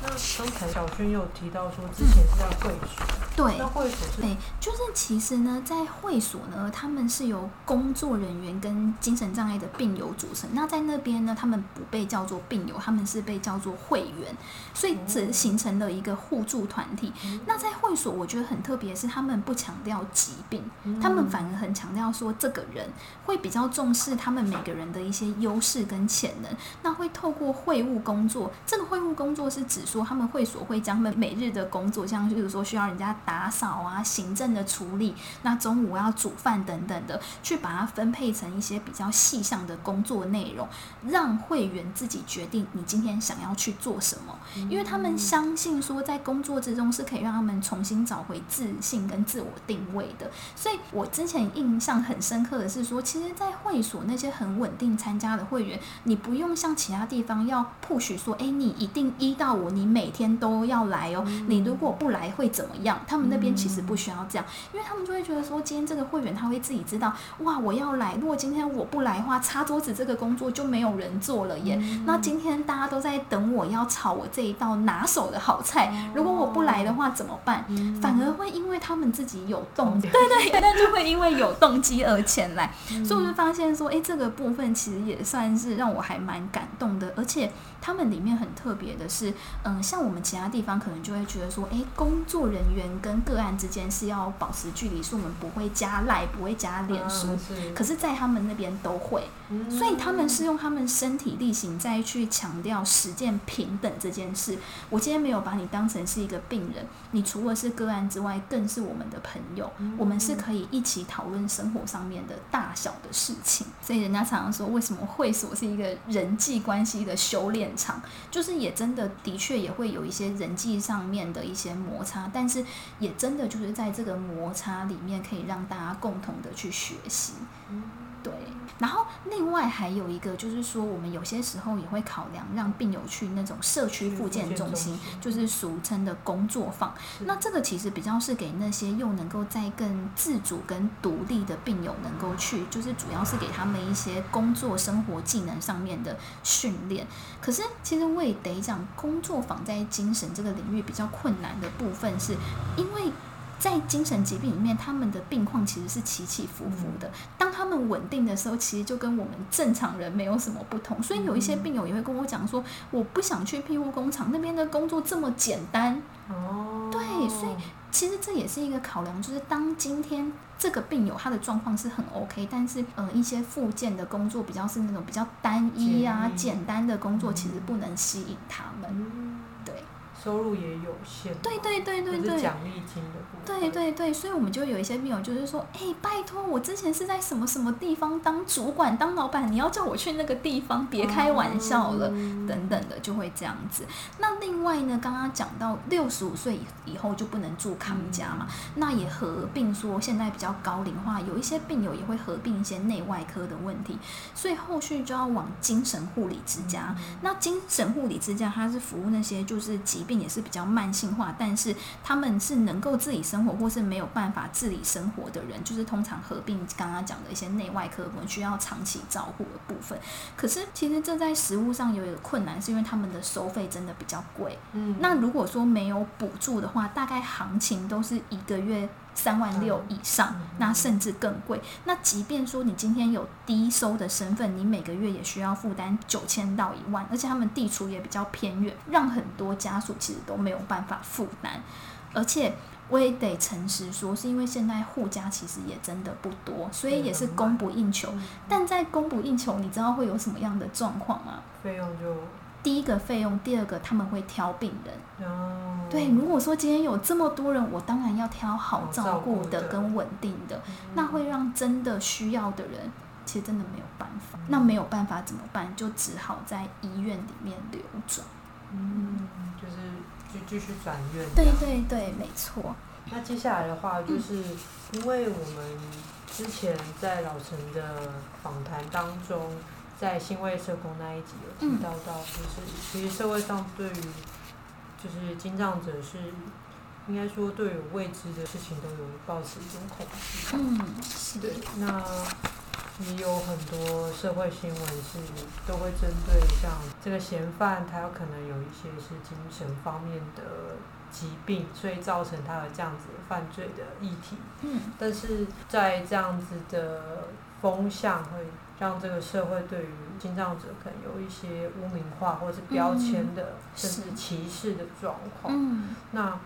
那刚才小轩有提到说，之前是在会所，对，那会所是，对，就是其实呢，在会所呢，他们是由工作人员跟精神障碍的病友组成。那在那边呢，他们不被叫做病友，他们是被叫做会员，所以只形成了一个互助团体。嗯、那在会所，我觉得很特别，是他们不强调疾病，嗯、他们反而很强调说，这个人会比较重视他们每个人的一些优势跟潜能。那会透过会务工作，这个会务工作是指。说，他们会所会将他们每日的工作，像就是说需要人家打扫啊、行政的处理，那中午要煮饭等等的，去把它分配成一些比较细项的工作内容，让会员自己决定你今天想要去做什么，因为他们相信说，在工作之中是可以让他们重新找回自信跟自我定位的。所以我之前印象很深刻的是说，其实，在会所那些很稳定参加的会员，你不用像其他地方要 push 说，哎，你一定一到五你每天都要来哦，你如果不来会怎么样？他们那边其实不需要这样，因为他们就会觉得说，今天这个会员他会自己知道，哇，我要来，如果今天我不来的话，擦桌子这个工作就没有人做了耶。那今天大家都在等我要炒我这一道拿手的好菜，如果我不来的话怎么办？反而会因为他们自己有动，对对对，那就会因为有动机而前来，所以我就发现说，哎，这个部分其实也算是让我还蛮感动的，而且。他们里面很特别的是，嗯，像我们其他地方可能就会觉得说，诶，工作人员跟个案之间是要保持距离，是我们不会加赖，不会加脸书，嗯、可是，在他们那边都会，所以他们是用他们身体力行再去强调实践平等这件事。我今天没有把你当成是一个病人，你除了是个案之外，更是我们的朋友，我们是可以一起讨论生活上面的大小的事情。所以人家常常说，为什么会所是一个人际关系的修炼？场就是也真的的确也会有一些人际上面的一些摩擦，但是也真的就是在这个摩擦里面可以让大家共同的去学习。对，然后另外还有一个就是说，我们有些时候也会考量让病友去那种社区复健中心，就是俗称的工作坊。那这个其实比较是给那些又能够在更自主跟独立的病友能够去，就是主要是给他们一些工作生活技能上面的训练。可是其实我也得讲，工作坊在精神这个领域比较困难的部分，是因为。在精神疾病里面，他们的病况其实是起起伏伏的。当他们稳定的时候，其实就跟我们正常人没有什么不同。所以有一些病友也会跟我讲说：“我不想去庇护工厂，那边的工作这么简单。”哦，对，所以其实这也是一个考量，就是当今天这个病友他的状况是很 OK，但是呃一些复健的工作比较是那种比较单一啊、简单的工作，其实不能吸引他们。收入也有限，对对对对对，奖励金的部分，对对对，所以我们就有一些病友就是说，哎，拜托，我之前是在什么什么地方当主管、当老板，你要叫我去那个地方，别开玩笑了，嗯、等等的，就会这样子。那另外呢，刚刚讲到六十五岁以后就不能住康家嘛，嗯、那也合并说现在比较高龄化，有一些病友也会合并一些内外科的问题，所以后续就要往精神护理之家。嗯、那精神护理之家，它是服务那些就是疾病也是比较慢性化，但是他们是能够自理生活或是没有办法自理生活的人，就是通常合并刚刚讲的一些内外科我们需要长期照顾的部分。可是其实这在实物上有一个困难，是因为他们的收费真的比较贵。嗯，那如果说没有补助的话，大概行情都是一个月。三万六以上，那甚至更贵。那即便说你今天有低收的身份，你每个月也需要负担九千到一万，而且他们地处也比较偏远，让很多家属其实都没有办法负担。而且我也得诚实说，是因为现在护家其实也真的不多，所以也是供不应求。但在供不应求，你知道会有什么样的状况吗？费用就。第一个费用，第二个他们会挑病人。哦。对，如果说今天有这么多人，我当然要挑好照顾的跟稳定的，的那会让真的需要的人，其实真的没有办法。嗯、那没有办法怎么办？就只好在医院里面流转。嗯，就是就继续转院。对对对，没错。那接下来的话，就是因为我们之前在老陈的访谈当中。在新卫社工那一集有提到到，就是其实社会上对于就是精障者是应该说对于未知的事情都有抱持一种恐惧。嗯，是的。那也有很多社会新闻是都会针对像这个嫌犯，他有可能有一些是精神方面的疾病，所以造成他有这样子犯罪的议题。嗯。但是在这样子的风向会。让这个社会对于精障者可能有一些污名化或者是标签的，嗯、甚至歧视的状况。嗯、那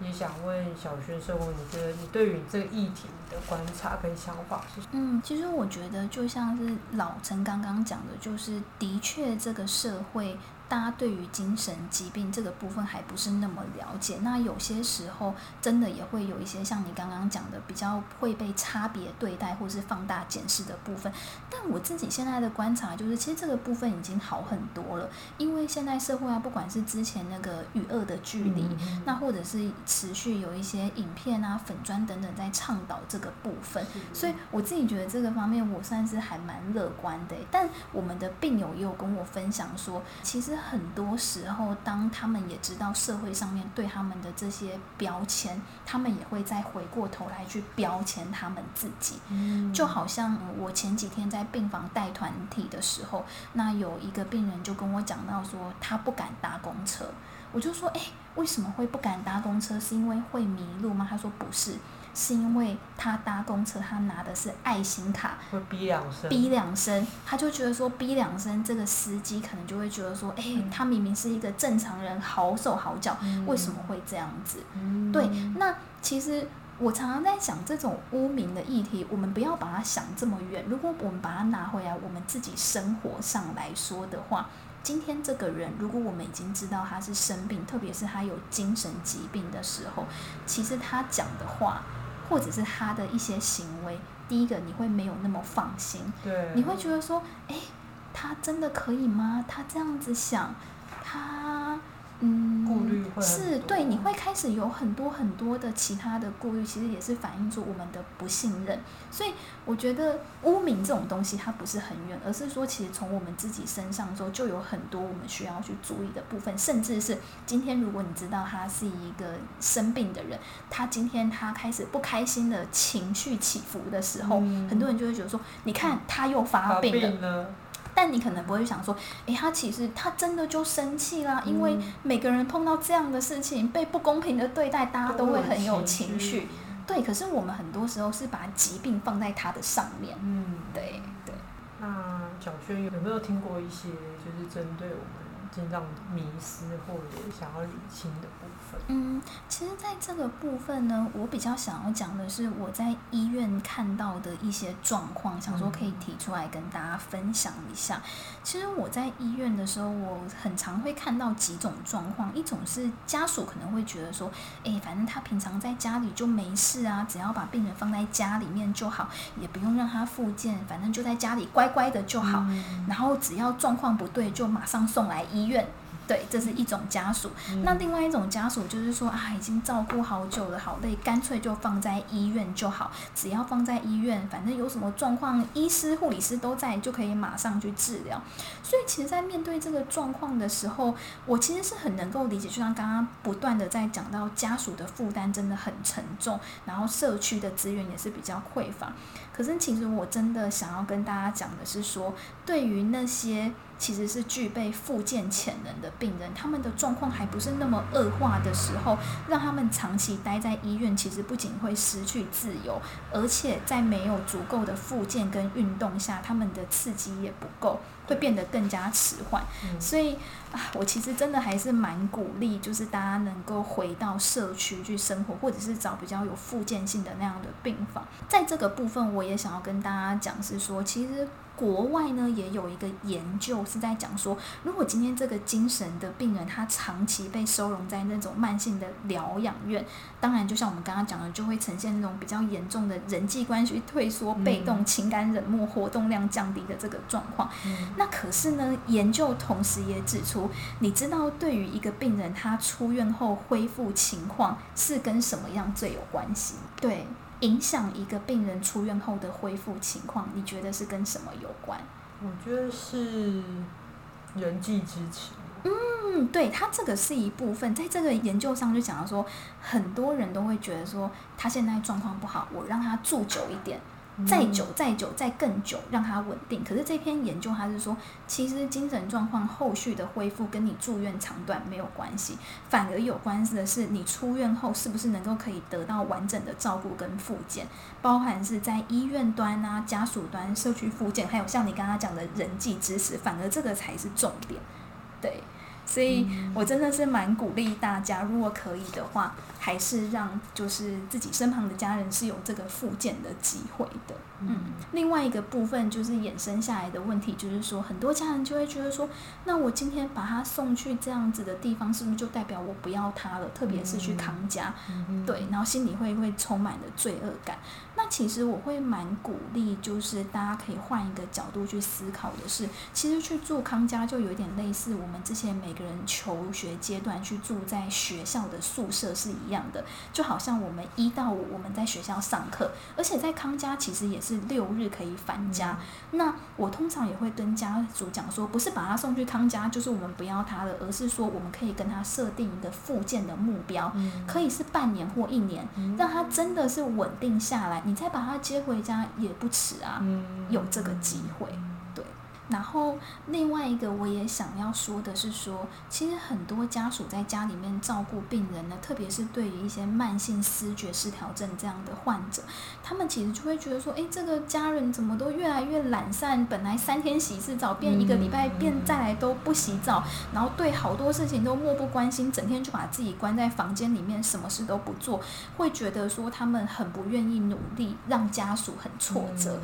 也想问小轩社工，你觉得你对于这个议题的观察跟想法是什么？嗯，其实我觉得就像是老陈刚刚讲的，就是的确这个社会大家对于精神疾病这个部分还不是那么了解。那有些时候真的也会有一些像你刚刚讲的，比较会被差别对待或是放大检视的部分。但我自己现在的观察就是，其实这个部分已经好很多了，因为现在社会啊，不管是之前那个与恶的距离，嗯、那或者是持续有一些影片啊、粉砖等等在倡导这个部分，所以我自己觉得这个方面我算是还蛮乐观的。但我们的病友也有跟我分享说，其实很多时候，当他们也知道社会上面对他们的这些标签，他们也会再回过头来去标签他们自己。嗯，就好像我前几天在病房带团体的时候，那有一个病人就跟我讲到说，他不敢搭公车。我就说，哎，为什么会不敢搭公车？是因为会迷路吗？他说不是。是因为他搭公车，他拿的是爱心卡，会逼两声，逼两声，他就觉得说逼两声，这个司机可能就会觉得说，哎、欸，他明明是一个正常人，好手好脚，为什么会这样子？嗯、对，那其实我常常在想，这种污名的议题，我们不要把它想这么远。如果我们把它拿回来，我们自己生活上来说的话，今天这个人，如果我们已经知道他是生病，特别是他有精神疾病的时候，其实他讲的话。或者是他的一些行为，第一个你会没有那么放心，对，你会觉得说，诶，他真的可以吗？他这样子想，他。嗯，顾虑会是对，你会开始有很多很多的其他的顾虑，其实也是反映出我们的不信任。所以我觉得污名这种东西它不是很远，而是说其实从我们自己身上之后就有很多我们需要去注意的部分，甚至是今天如果你知道他是一个生病的人，他今天他开始不开心的情绪起伏的时候，嗯、很多人就会觉得说，你看他又发病了。但你可能不会想说，诶，他其实他真的就生气啦，因为每个人碰到这样的事情，被不公平的对待，大家都会很有情绪。对，可是我们很多时候是把疾病放在他的上面。嗯，对对。那小轩有没有听过一些，就是针对我们？这样迷失或者想要理清的部分。嗯，其实在这个部分呢，我比较想要讲的是我在医院看到的一些状况，想说可以提出来跟大家分享一下。其实我在医院的时候，我很常会看到几种状况，一种是家属可能会觉得说，诶，反正他平常在家里就没事啊，只要把病人放在家里面就好，也不用让他复健，反正就在家里乖乖的就好，然后只要状况不对，就马上送来医医院，对，这是一种家属。嗯、那另外一种家属就是说啊，已经照顾好久了，好累，干脆就放在医院就好。只要放在医院，反正有什么状况，医师、护理师都在，就可以马上去治疗。所以，其实，在面对这个状况的时候，我其实是很能够理解。就像刚刚不断的在讲到，家属的负担真的很沉重，然后社区的资源也是比较匮乏。可是，其实我真的想要跟大家讲的是说，对于那些其实是具备复健潜能的病人，他们的状况还不是那么恶化的时候，让他们长期待在医院，其实不仅会失去自由，而且在没有足够的复健跟运动下，他们的刺激也不够，会变得更加迟缓。所以啊，我其实真的还是蛮鼓励，就是大家能够回到社区去生活，或者是找比较有复健性的那样的病房。在这个部分，我也想要跟大家讲，是说其实。国外呢也有一个研究是在讲说，如果今天这个精神的病人他长期被收容在那种慢性的疗养院，当然就像我们刚刚讲的，就会呈现那种比较严重的人际关系退缩、被动、情感冷漠、活动量降低的这个状况。那可是呢，研究同时也指出，你知道对于一个病人他出院后恢复情况是跟什么样最有关系？对。影响一个病人出院后的恢复情况，你觉得是跟什么有关？我觉得是人际支持。嗯，对，他这个是一部分，在这个研究上就讲到说，很多人都会觉得说，他现在状况不好，我让他住久一点。再久再久再更久，让它稳定。可是这篇研究它是说，其实精神状况后续的恢复跟你住院长短没有关系，反而有关系的是你出院后是不是能够可以得到完整的照顾跟复健，包含是在医院端啊、家属端、社区复健，还有像你刚刚讲的人际支持，反而这个才是重点。对，所以我真的是蛮鼓励大家，如果可以的话，还是让就是自己身旁的家人是有这个复健的机会的。嗯，另外一个部分就是衍生下来的问题，就是说很多家人就会觉得说，那我今天把他送去这样子的地方，是不是就代表我不要他了？特别是去康家，对，然后心里会会充满了罪恶感。那其实我会蛮鼓励，就是大家可以换一个角度去思考的是，其实去住康家就有点类似我们之前每个人求学阶段去住在学校的宿舍是一样的，就好像我们一到五我们在学校上课，而且在康家其实也是六日可以返家。那我通常也会跟家属讲说，不是把他送去康家，就是我们不要他了，而是说我们可以跟他设定一个复健的目标，可以是半年或一年，让他真的是稳定下来。你再把他接回家也不迟啊，有这个机会。然后另外一个我也想要说的是说，其实很多家属在家里面照顾病人呢，特别是对于一些慢性思觉失调症这样的患者，他们其实就会觉得说，诶，这个家人怎么都越来越懒散，本来三天洗一次澡，变一个礼拜变再来都不洗澡，然后对好多事情都漠不关心，整天就把自己关在房间里面，什么事都不做，会觉得说他们很不愿意努力，让家属很挫折。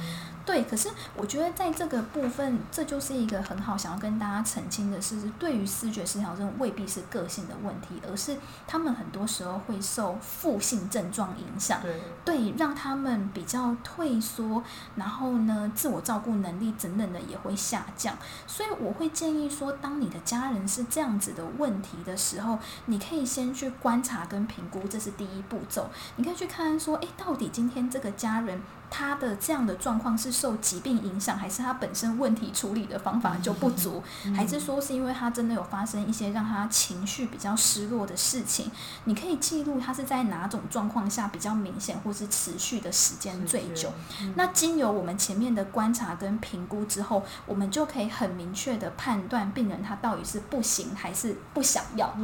对，可是我觉得在这个部分，这就是一个很好想要跟大家澄清的事，是对于视觉失调症未必是个性的问题，而是他们很多时候会受负性症状影响，对，对，让他们比较退缩，然后呢，自我照顾能力等等的也会下降。所以我会建议说，当你的家人是这样子的问题的时候，你可以先去观察跟评估，这是第一步骤。你可以去看看说，诶，到底今天这个家人。他的这样的状况是受疾病影响，还是他本身问题处理的方法就不足，还是说是因为他真的有发生一些让他情绪比较失落的事情？你可以记录他是在哪种状况下比较明显，或是持续的时间最久。那经由我们前面的观察跟评估之后，我们就可以很明确的判断病人他到底是不行还是不想要。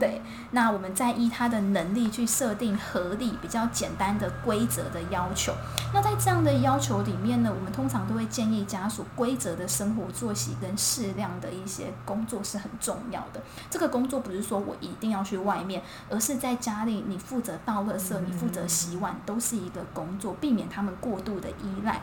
对，那我们再依他的能力去设定合理、比较简单的规则的要求。那在这样的要求里面呢，我们通常都会建议家属规则的生活作息跟适量的一些工作是很重要的。这个工作不是说我一定要去外面，而是在家里你负责倒垃圾，你负责洗碗，都是一个工作，避免他们过度的依赖。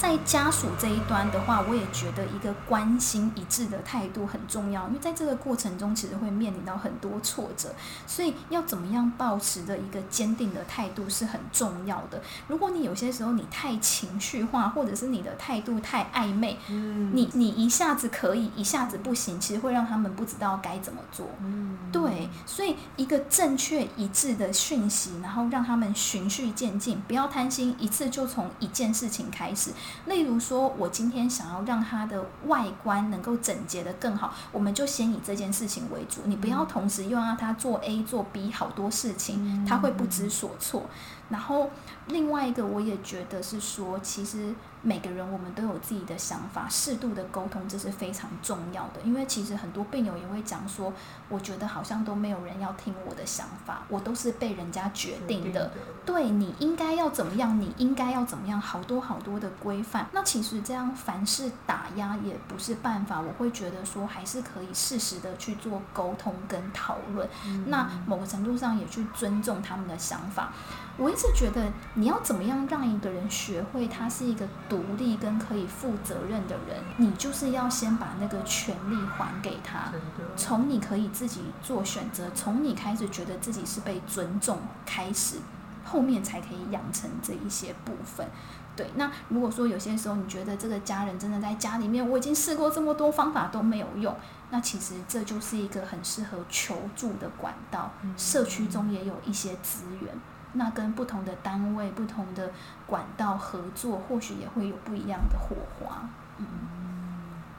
在家属这一端的话，我也觉得一个关心一致的态度很重要，因为在这个过程中，其实会面临到很多挫折，所以要怎么样保持的一个坚定的态度是很重要的。如果你有些时候你太情绪化，或者是你的态度太暧昧，你你一下子可以，一下子不行，其实会让他们不知道该怎么做。嗯对，所以一个正确一致的讯息，然后让他们循序渐进，不要贪心，一次就从一件事情开始。例如说，我今天想要让它的外观能够整洁的更好，我们就先以这件事情为主。你不要同时又让他做 A 做 B 好多事情，他会不知所措。然后另外一个，我也觉得是说，其实。每个人我们都有自己的想法，适度的沟通这是非常重要的。因为其实很多病友也会讲说，我觉得好像都没有人要听我的想法，我都是被人家决定的。对，你应该要怎么样，你应该要怎么样，好多好多的规范。那其实这样凡事打压也不是办法。我会觉得说，还是可以适时的去做沟通跟讨论。那某个程度上也去尊重他们的想法。我一直觉得，你要怎么样让一个人学会他是一个独立跟可以负责任的人，你就是要先把那个权利还给他，从你可以自己做选择，从你开始觉得自己是被尊重开始，后面才可以养成这一些部分。对，那如果说有些时候你觉得这个家人真的在家里面，我已经试过这么多方法都没有用，那其实这就是一个很适合求助的管道，社区中也有一些资源。那跟不同的单位、不同的管道合作，或许也会有不一样的火花。嗯，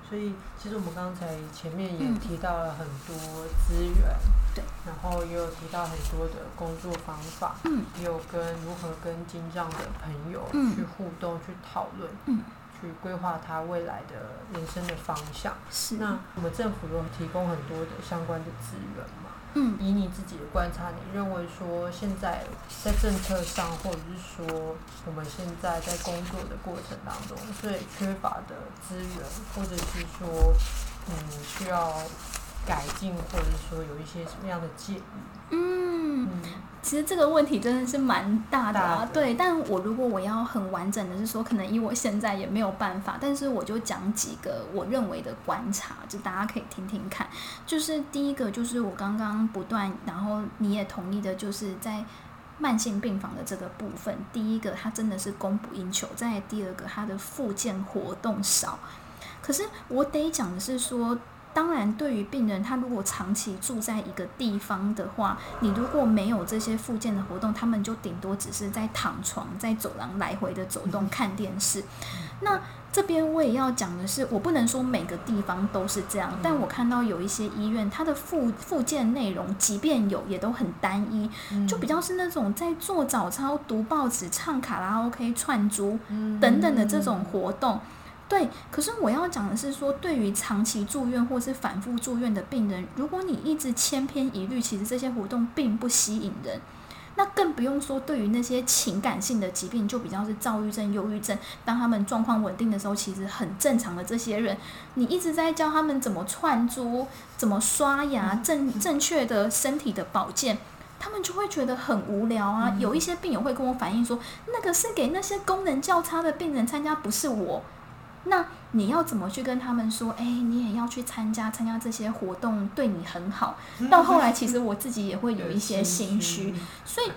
所以其实我们刚才前面也提到了很多资源，对、嗯，然后也有提到很多的工作方法，嗯，也有跟如何跟金障的朋友去互动、去讨论，嗯，去规划他未来的人生的方向。是，那我们政府有提供很多的相关的资源嘛？嗯，以你自己的观察，你认为说现在在政策上，或者是说我们现在在工作的过程当中，最缺乏的资源，或者是说，嗯，需要改进，或者说有一些什么样的建议？嗯，嗯其实这个问题真的是蛮大的啊。对，但我如果我要很完整的是说，可能以我现在也没有办法，但是我就讲几个我认为的观察，就大家可以听听看。就是第一个，就是我刚刚不断，然后你也同意的，就是在。慢性病房的这个部分，第一个它真的是供不应求，再第二个它的复健活动少。可是我得讲的是说，当然对于病人，他如果长期住在一个地方的话，你如果没有这些附件的活动，他们就顶多只是在躺床，在走廊来回的走动、看电视。那这边我也要讲的是，我不能说每个地方都是这样，但我看到有一些医院，它的附附件内容，即便有，也都很单一，就比较是那种在做早操、读报纸、唱卡拉 OK、串珠等等的这种活动。对，可是我要讲的是说，对于长期住院或是反复住院的病人，如果你一直千篇一律，其实这些活动并不吸引人。那更不用说，对于那些情感性的疾病，就比较是躁郁症、忧郁症，当他们状况稳定的时候，其实很正常的这些人，你一直在教他们怎么串珠、怎么刷牙、正正确的身体的保健，他们就会觉得很无聊啊。有一些病友会跟我反映说，那个是给那些功能较差的病人参加，不是我。那你要怎么去跟他们说？哎，你也要去参加参加这些活动，对你很好。到后来，其实我自己也会有一些心虚，所以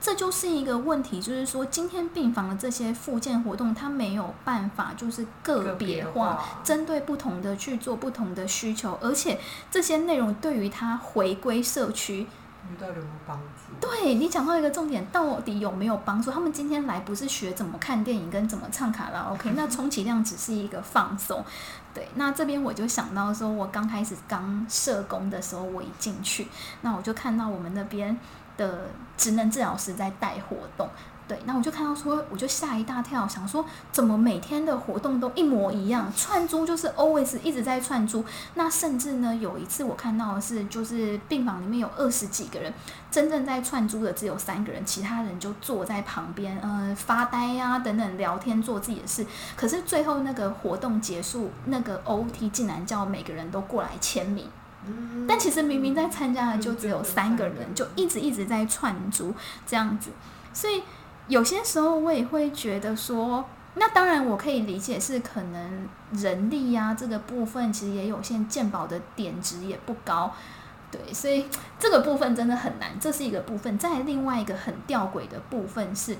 这就是一个问题，就是说今天病房的这些复健活动，它没有办法就是个别化，针对不同的去做不同的需求，而且这些内容对于他回归社区。你到底有没有帮助？对，你讲到一个重点，到底有没有帮助？他们今天来不是学怎么看电影跟怎么唱卡拉 OK，那充其量只是一个放松。对，那这边我就想到说，我刚开始刚社工的时候，我一进去，那我就看到我们那边的职能治疗师在带活动。对，那我就看到说，我就吓一大跳，想说怎么每天的活动都一模一样，串珠就是 always 一直在串珠。那甚至呢，有一次我看到的是，就是病房里面有二十几个人，真正在串珠的只有三个人，其他人就坐在旁边，呃，发呆呀、啊，等等聊天做自己的事。可是最后那个活动结束，那个 OT 竟然叫每个人都过来签名，但其实明明在参加的就只有三个人，就一直一直在串珠这样子，所以。有些时候我也会觉得说，那当然我可以理解是可能人力呀、啊、这个部分其实也有限，鉴宝的点值也不高，对，所以这个部分真的很难，这是一个部分。再另外一个很吊诡的部分是。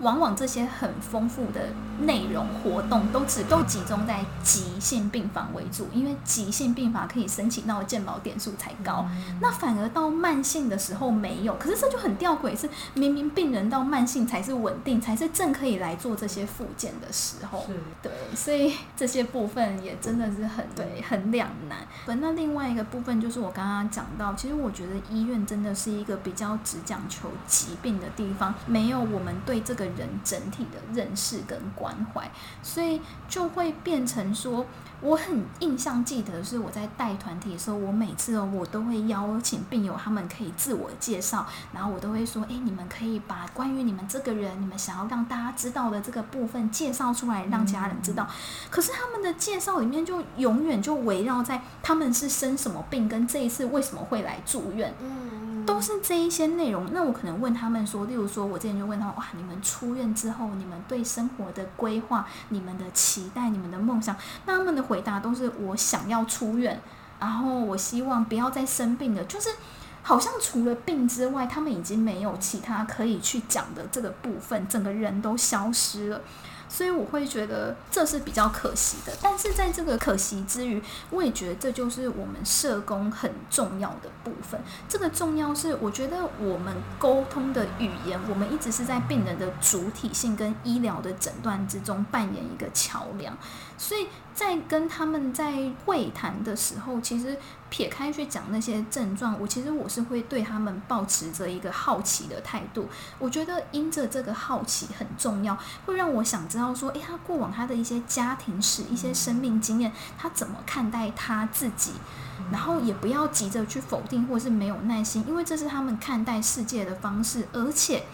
往往这些很丰富的内容活动都只都集中在急性病房为主，因为急性病房可以申请到的健保点数才高，那反而到慢性的时候没有。可是这就很吊诡，是明明病人到慢性才是稳定，才是正可以来做这些复健的时候。对，所以这些部分也真的是很对，很两难。那另外一个部分就是我刚刚讲到，其实我觉得医院真的是一个比较只讲求疾病的地方，没有我们对这个。人整体的认识跟关怀，所以就会变成说，我很印象记得是我在带团体的时候，我每次哦，我都会邀请病友，他们可以自我介绍，然后我都会说，诶，你们可以把关于你们这个人，你们想要让大家知道的这个部分介绍出来，让家人知道。可是他们的介绍里面就永远就围绕在他们是生什么病，跟这一次为什么会来住院。都是这一些内容，那我可能问他们说，例如说，我之前就问他们，哇，你们出院之后，你们对生活的规划、你们的期待、你们的梦想，那他们的回答都是我想要出院，然后我希望不要再生病了，就是好像除了病之外，他们已经没有其他可以去讲的这个部分，整个人都消失了。所以我会觉得这是比较可惜的，但是在这个可惜之余，我也觉得这就是我们社工很重要的部分。这个重要是，我觉得我们沟通的语言，我们一直是在病人的主体性跟医疗的诊断之中扮演一个桥梁，所以。在跟他们在会谈的时候，其实撇开去讲那些症状，我其实我是会对他们抱持着一个好奇的态度。我觉得因着这个好奇很重要，会让我想知道说，诶，他过往他的一些家庭史、一些生命经验，他怎么看待他自己？然后也不要急着去否定或是没有耐心，因为这是他们看待世界的方式，而且。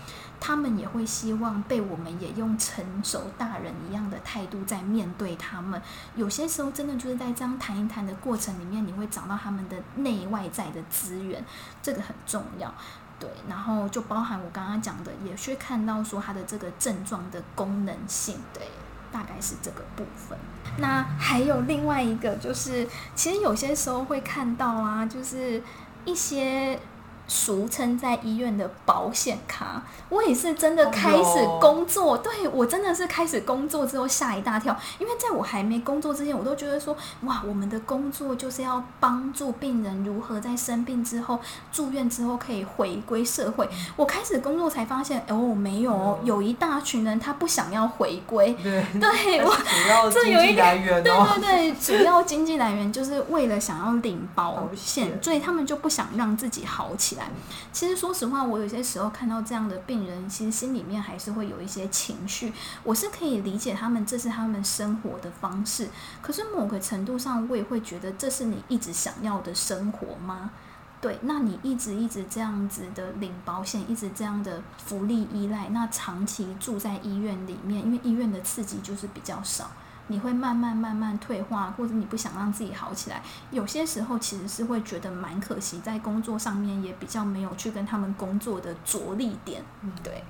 他们也会希望被我们也用成熟大人一样的态度在面对他们。有些时候，真的就是在这样谈一谈的过程里面，你会找到他们的内外在的资源，这个很重要。对，然后就包含我刚刚讲的，也去看到说他的这个症状的功能性，对，大概是这个部分。那还有另外一个，就是其实有些时候会看到啊，就是一些。俗称在医院的保险卡，我也是真的开始工作，对，我真的是开始工作之后吓一大跳，因为在我还没工作之前，我都觉得说，哇，我们的工作就是要帮助病人如何在生病之后住院之后可以回归社会。我开始工作才发现，哦，没有，有一大群人他不想要回归，对，对我主要经济来源，对对对，主要经济来源就是为了想要领保险，所以他们就不想让自己好起来。其实，说实话，我有些时候看到这样的病人，其实心里面还是会有一些情绪。我是可以理解他们，这是他们生活的方式。可是，某个程度上，我也会觉得，这是你一直想要的生活吗？对，那你一直一直这样子的领保险，一直这样的福利依赖，那长期住在医院里面，因为医院的刺激就是比较少。你会慢慢慢慢退化，或者你不想让自己好起来，有些时候其实是会觉得蛮可惜，在工作上面也比较没有去跟他们工作的着力点，嗯，对，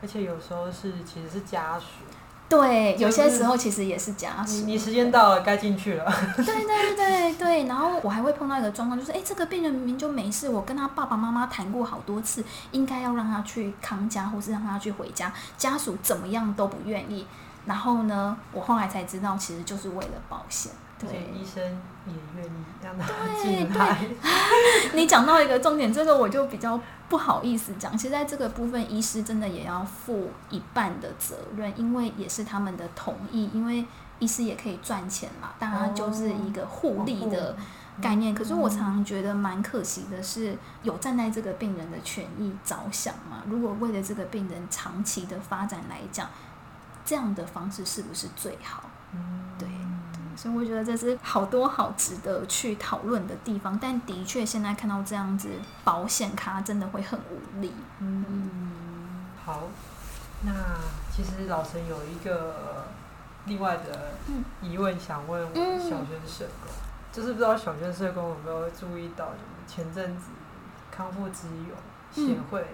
而且有时候是其实是家属，对，有些时候其实也是家属。你时间到了，该进去了。对对对对，然后我还会碰到一个状况，就是哎，这个病人明明就没事，我跟他爸爸妈妈谈过好多次，应该要让他去康家，或是让他去回家，家属怎么样都不愿意。然后呢，我后来才知道，其实就是为了保险。对，医生也愿意让他进来。对对 你讲到一个重点，这个我就比较不好意思讲。其实在这个部分，医师真的也要负一半的责任，因为也是他们的同意。因为医师也可以赚钱嘛，当然就是一个互利的概念。可是我常常觉得蛮可惜的是，有站在这个病人的权益着想嘛？如果为了这个病人长期的发展来讲。这样的方式是不是最好？嗯，对，所以我觉得这是好多好值得去讨论的地方。但的确，现在看到这样子，保险卡真的会很无力。嗯，好，那其实老陈有一个另外的疑问想问我小轩社工，嗯、就是不知道小轩社工有没有注意到，就是前阵子康复之友协会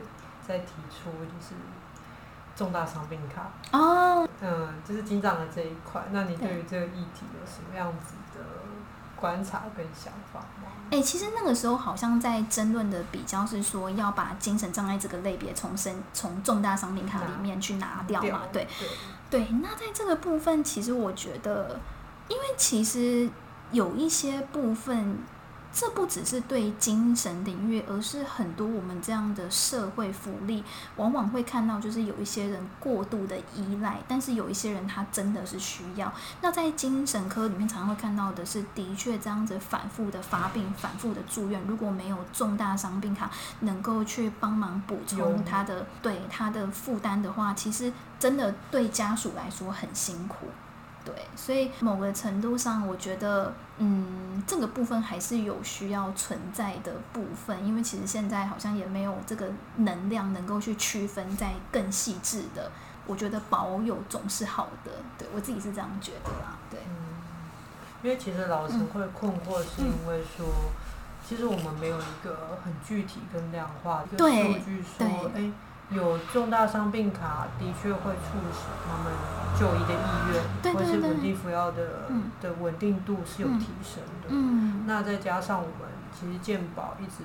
在提出，就是。重大伤病卡哦，嗯，就是金长的这一块。那你对于这个议题有什么样子的观察跟想法吗？哎、欸，其实那个时候好像在争论的比较是说要把精神障碍这个类别从身从重大伤病卡里面去拿掉嘛？对对，对。那在这个部分，其实我觉得，因为其实有一些部分。这不只是对精神领域，而是很多我们这样的社会福利，往往会看到，就是有一些人过度的依赖，但是有一些人他真的是需要。那在精神科里面，常常会看到的是，的确这样子反复的发病、反复的住院，如果没有重大伤病卡能够去帮忙补充他的对他的负担的话，其实真的对家属来说很辛苦。对，所以某个程度上，我觉得，嗯，这个部分还是有需要存在的部分，因为其实现在好像也没有这个能量能够去区分在更细致的。我觉得保有总是好的，对，我自己是这样觉得啦。对，嗯，因为其实老师会困惑，是因为说，嗯，其实我们没有一个很具体跟量化的数据说，哎。有重大伤病卡的确会促使他们就医的意愿，对对对，或是稳定服药的、嗯、的稳定度是有提升的。嗯，那再加上我们其实健保一直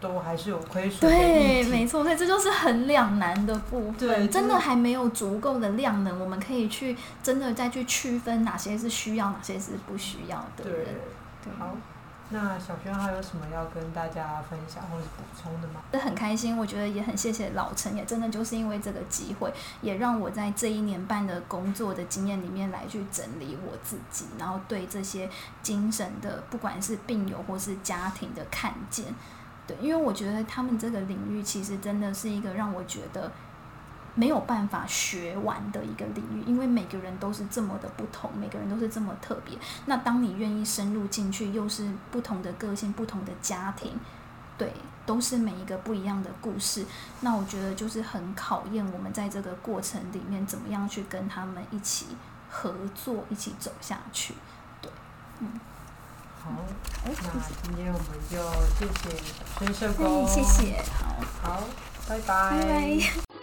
都还是有亏损。对，没错，所以这就是很两难的部分。对，真的还没有足够的量能，我们可以去真的再去区分哪些是需要，哪些是不需要的。对，对，好。那小轩还有什么要跟大家分享或者补充的吗？是很开心，我觉得也很谢谢老陈，也真的就是因为这个机会，也让我在这一年半的工作的经验里面来去整理我自己，然后对这些精神的，不管是病友或是家庭的看见，对，因为我觉得他们这个领域其实真的是一个让我觉得。没有办法学完的一个领域，因为每个人都是这么的不同，每个人都是这么特别。那当你愿意深入进去，又是不同的个性、不同的家庭，对，都是每一个不一样的故事。那我觉得就是很考验我们在这个过程里面怎么样去跟他们一起合作，一起走下去。对，嗯。好，那今天我们就谢谢孙社工，谢谢，好，好，拜拜。拜拜。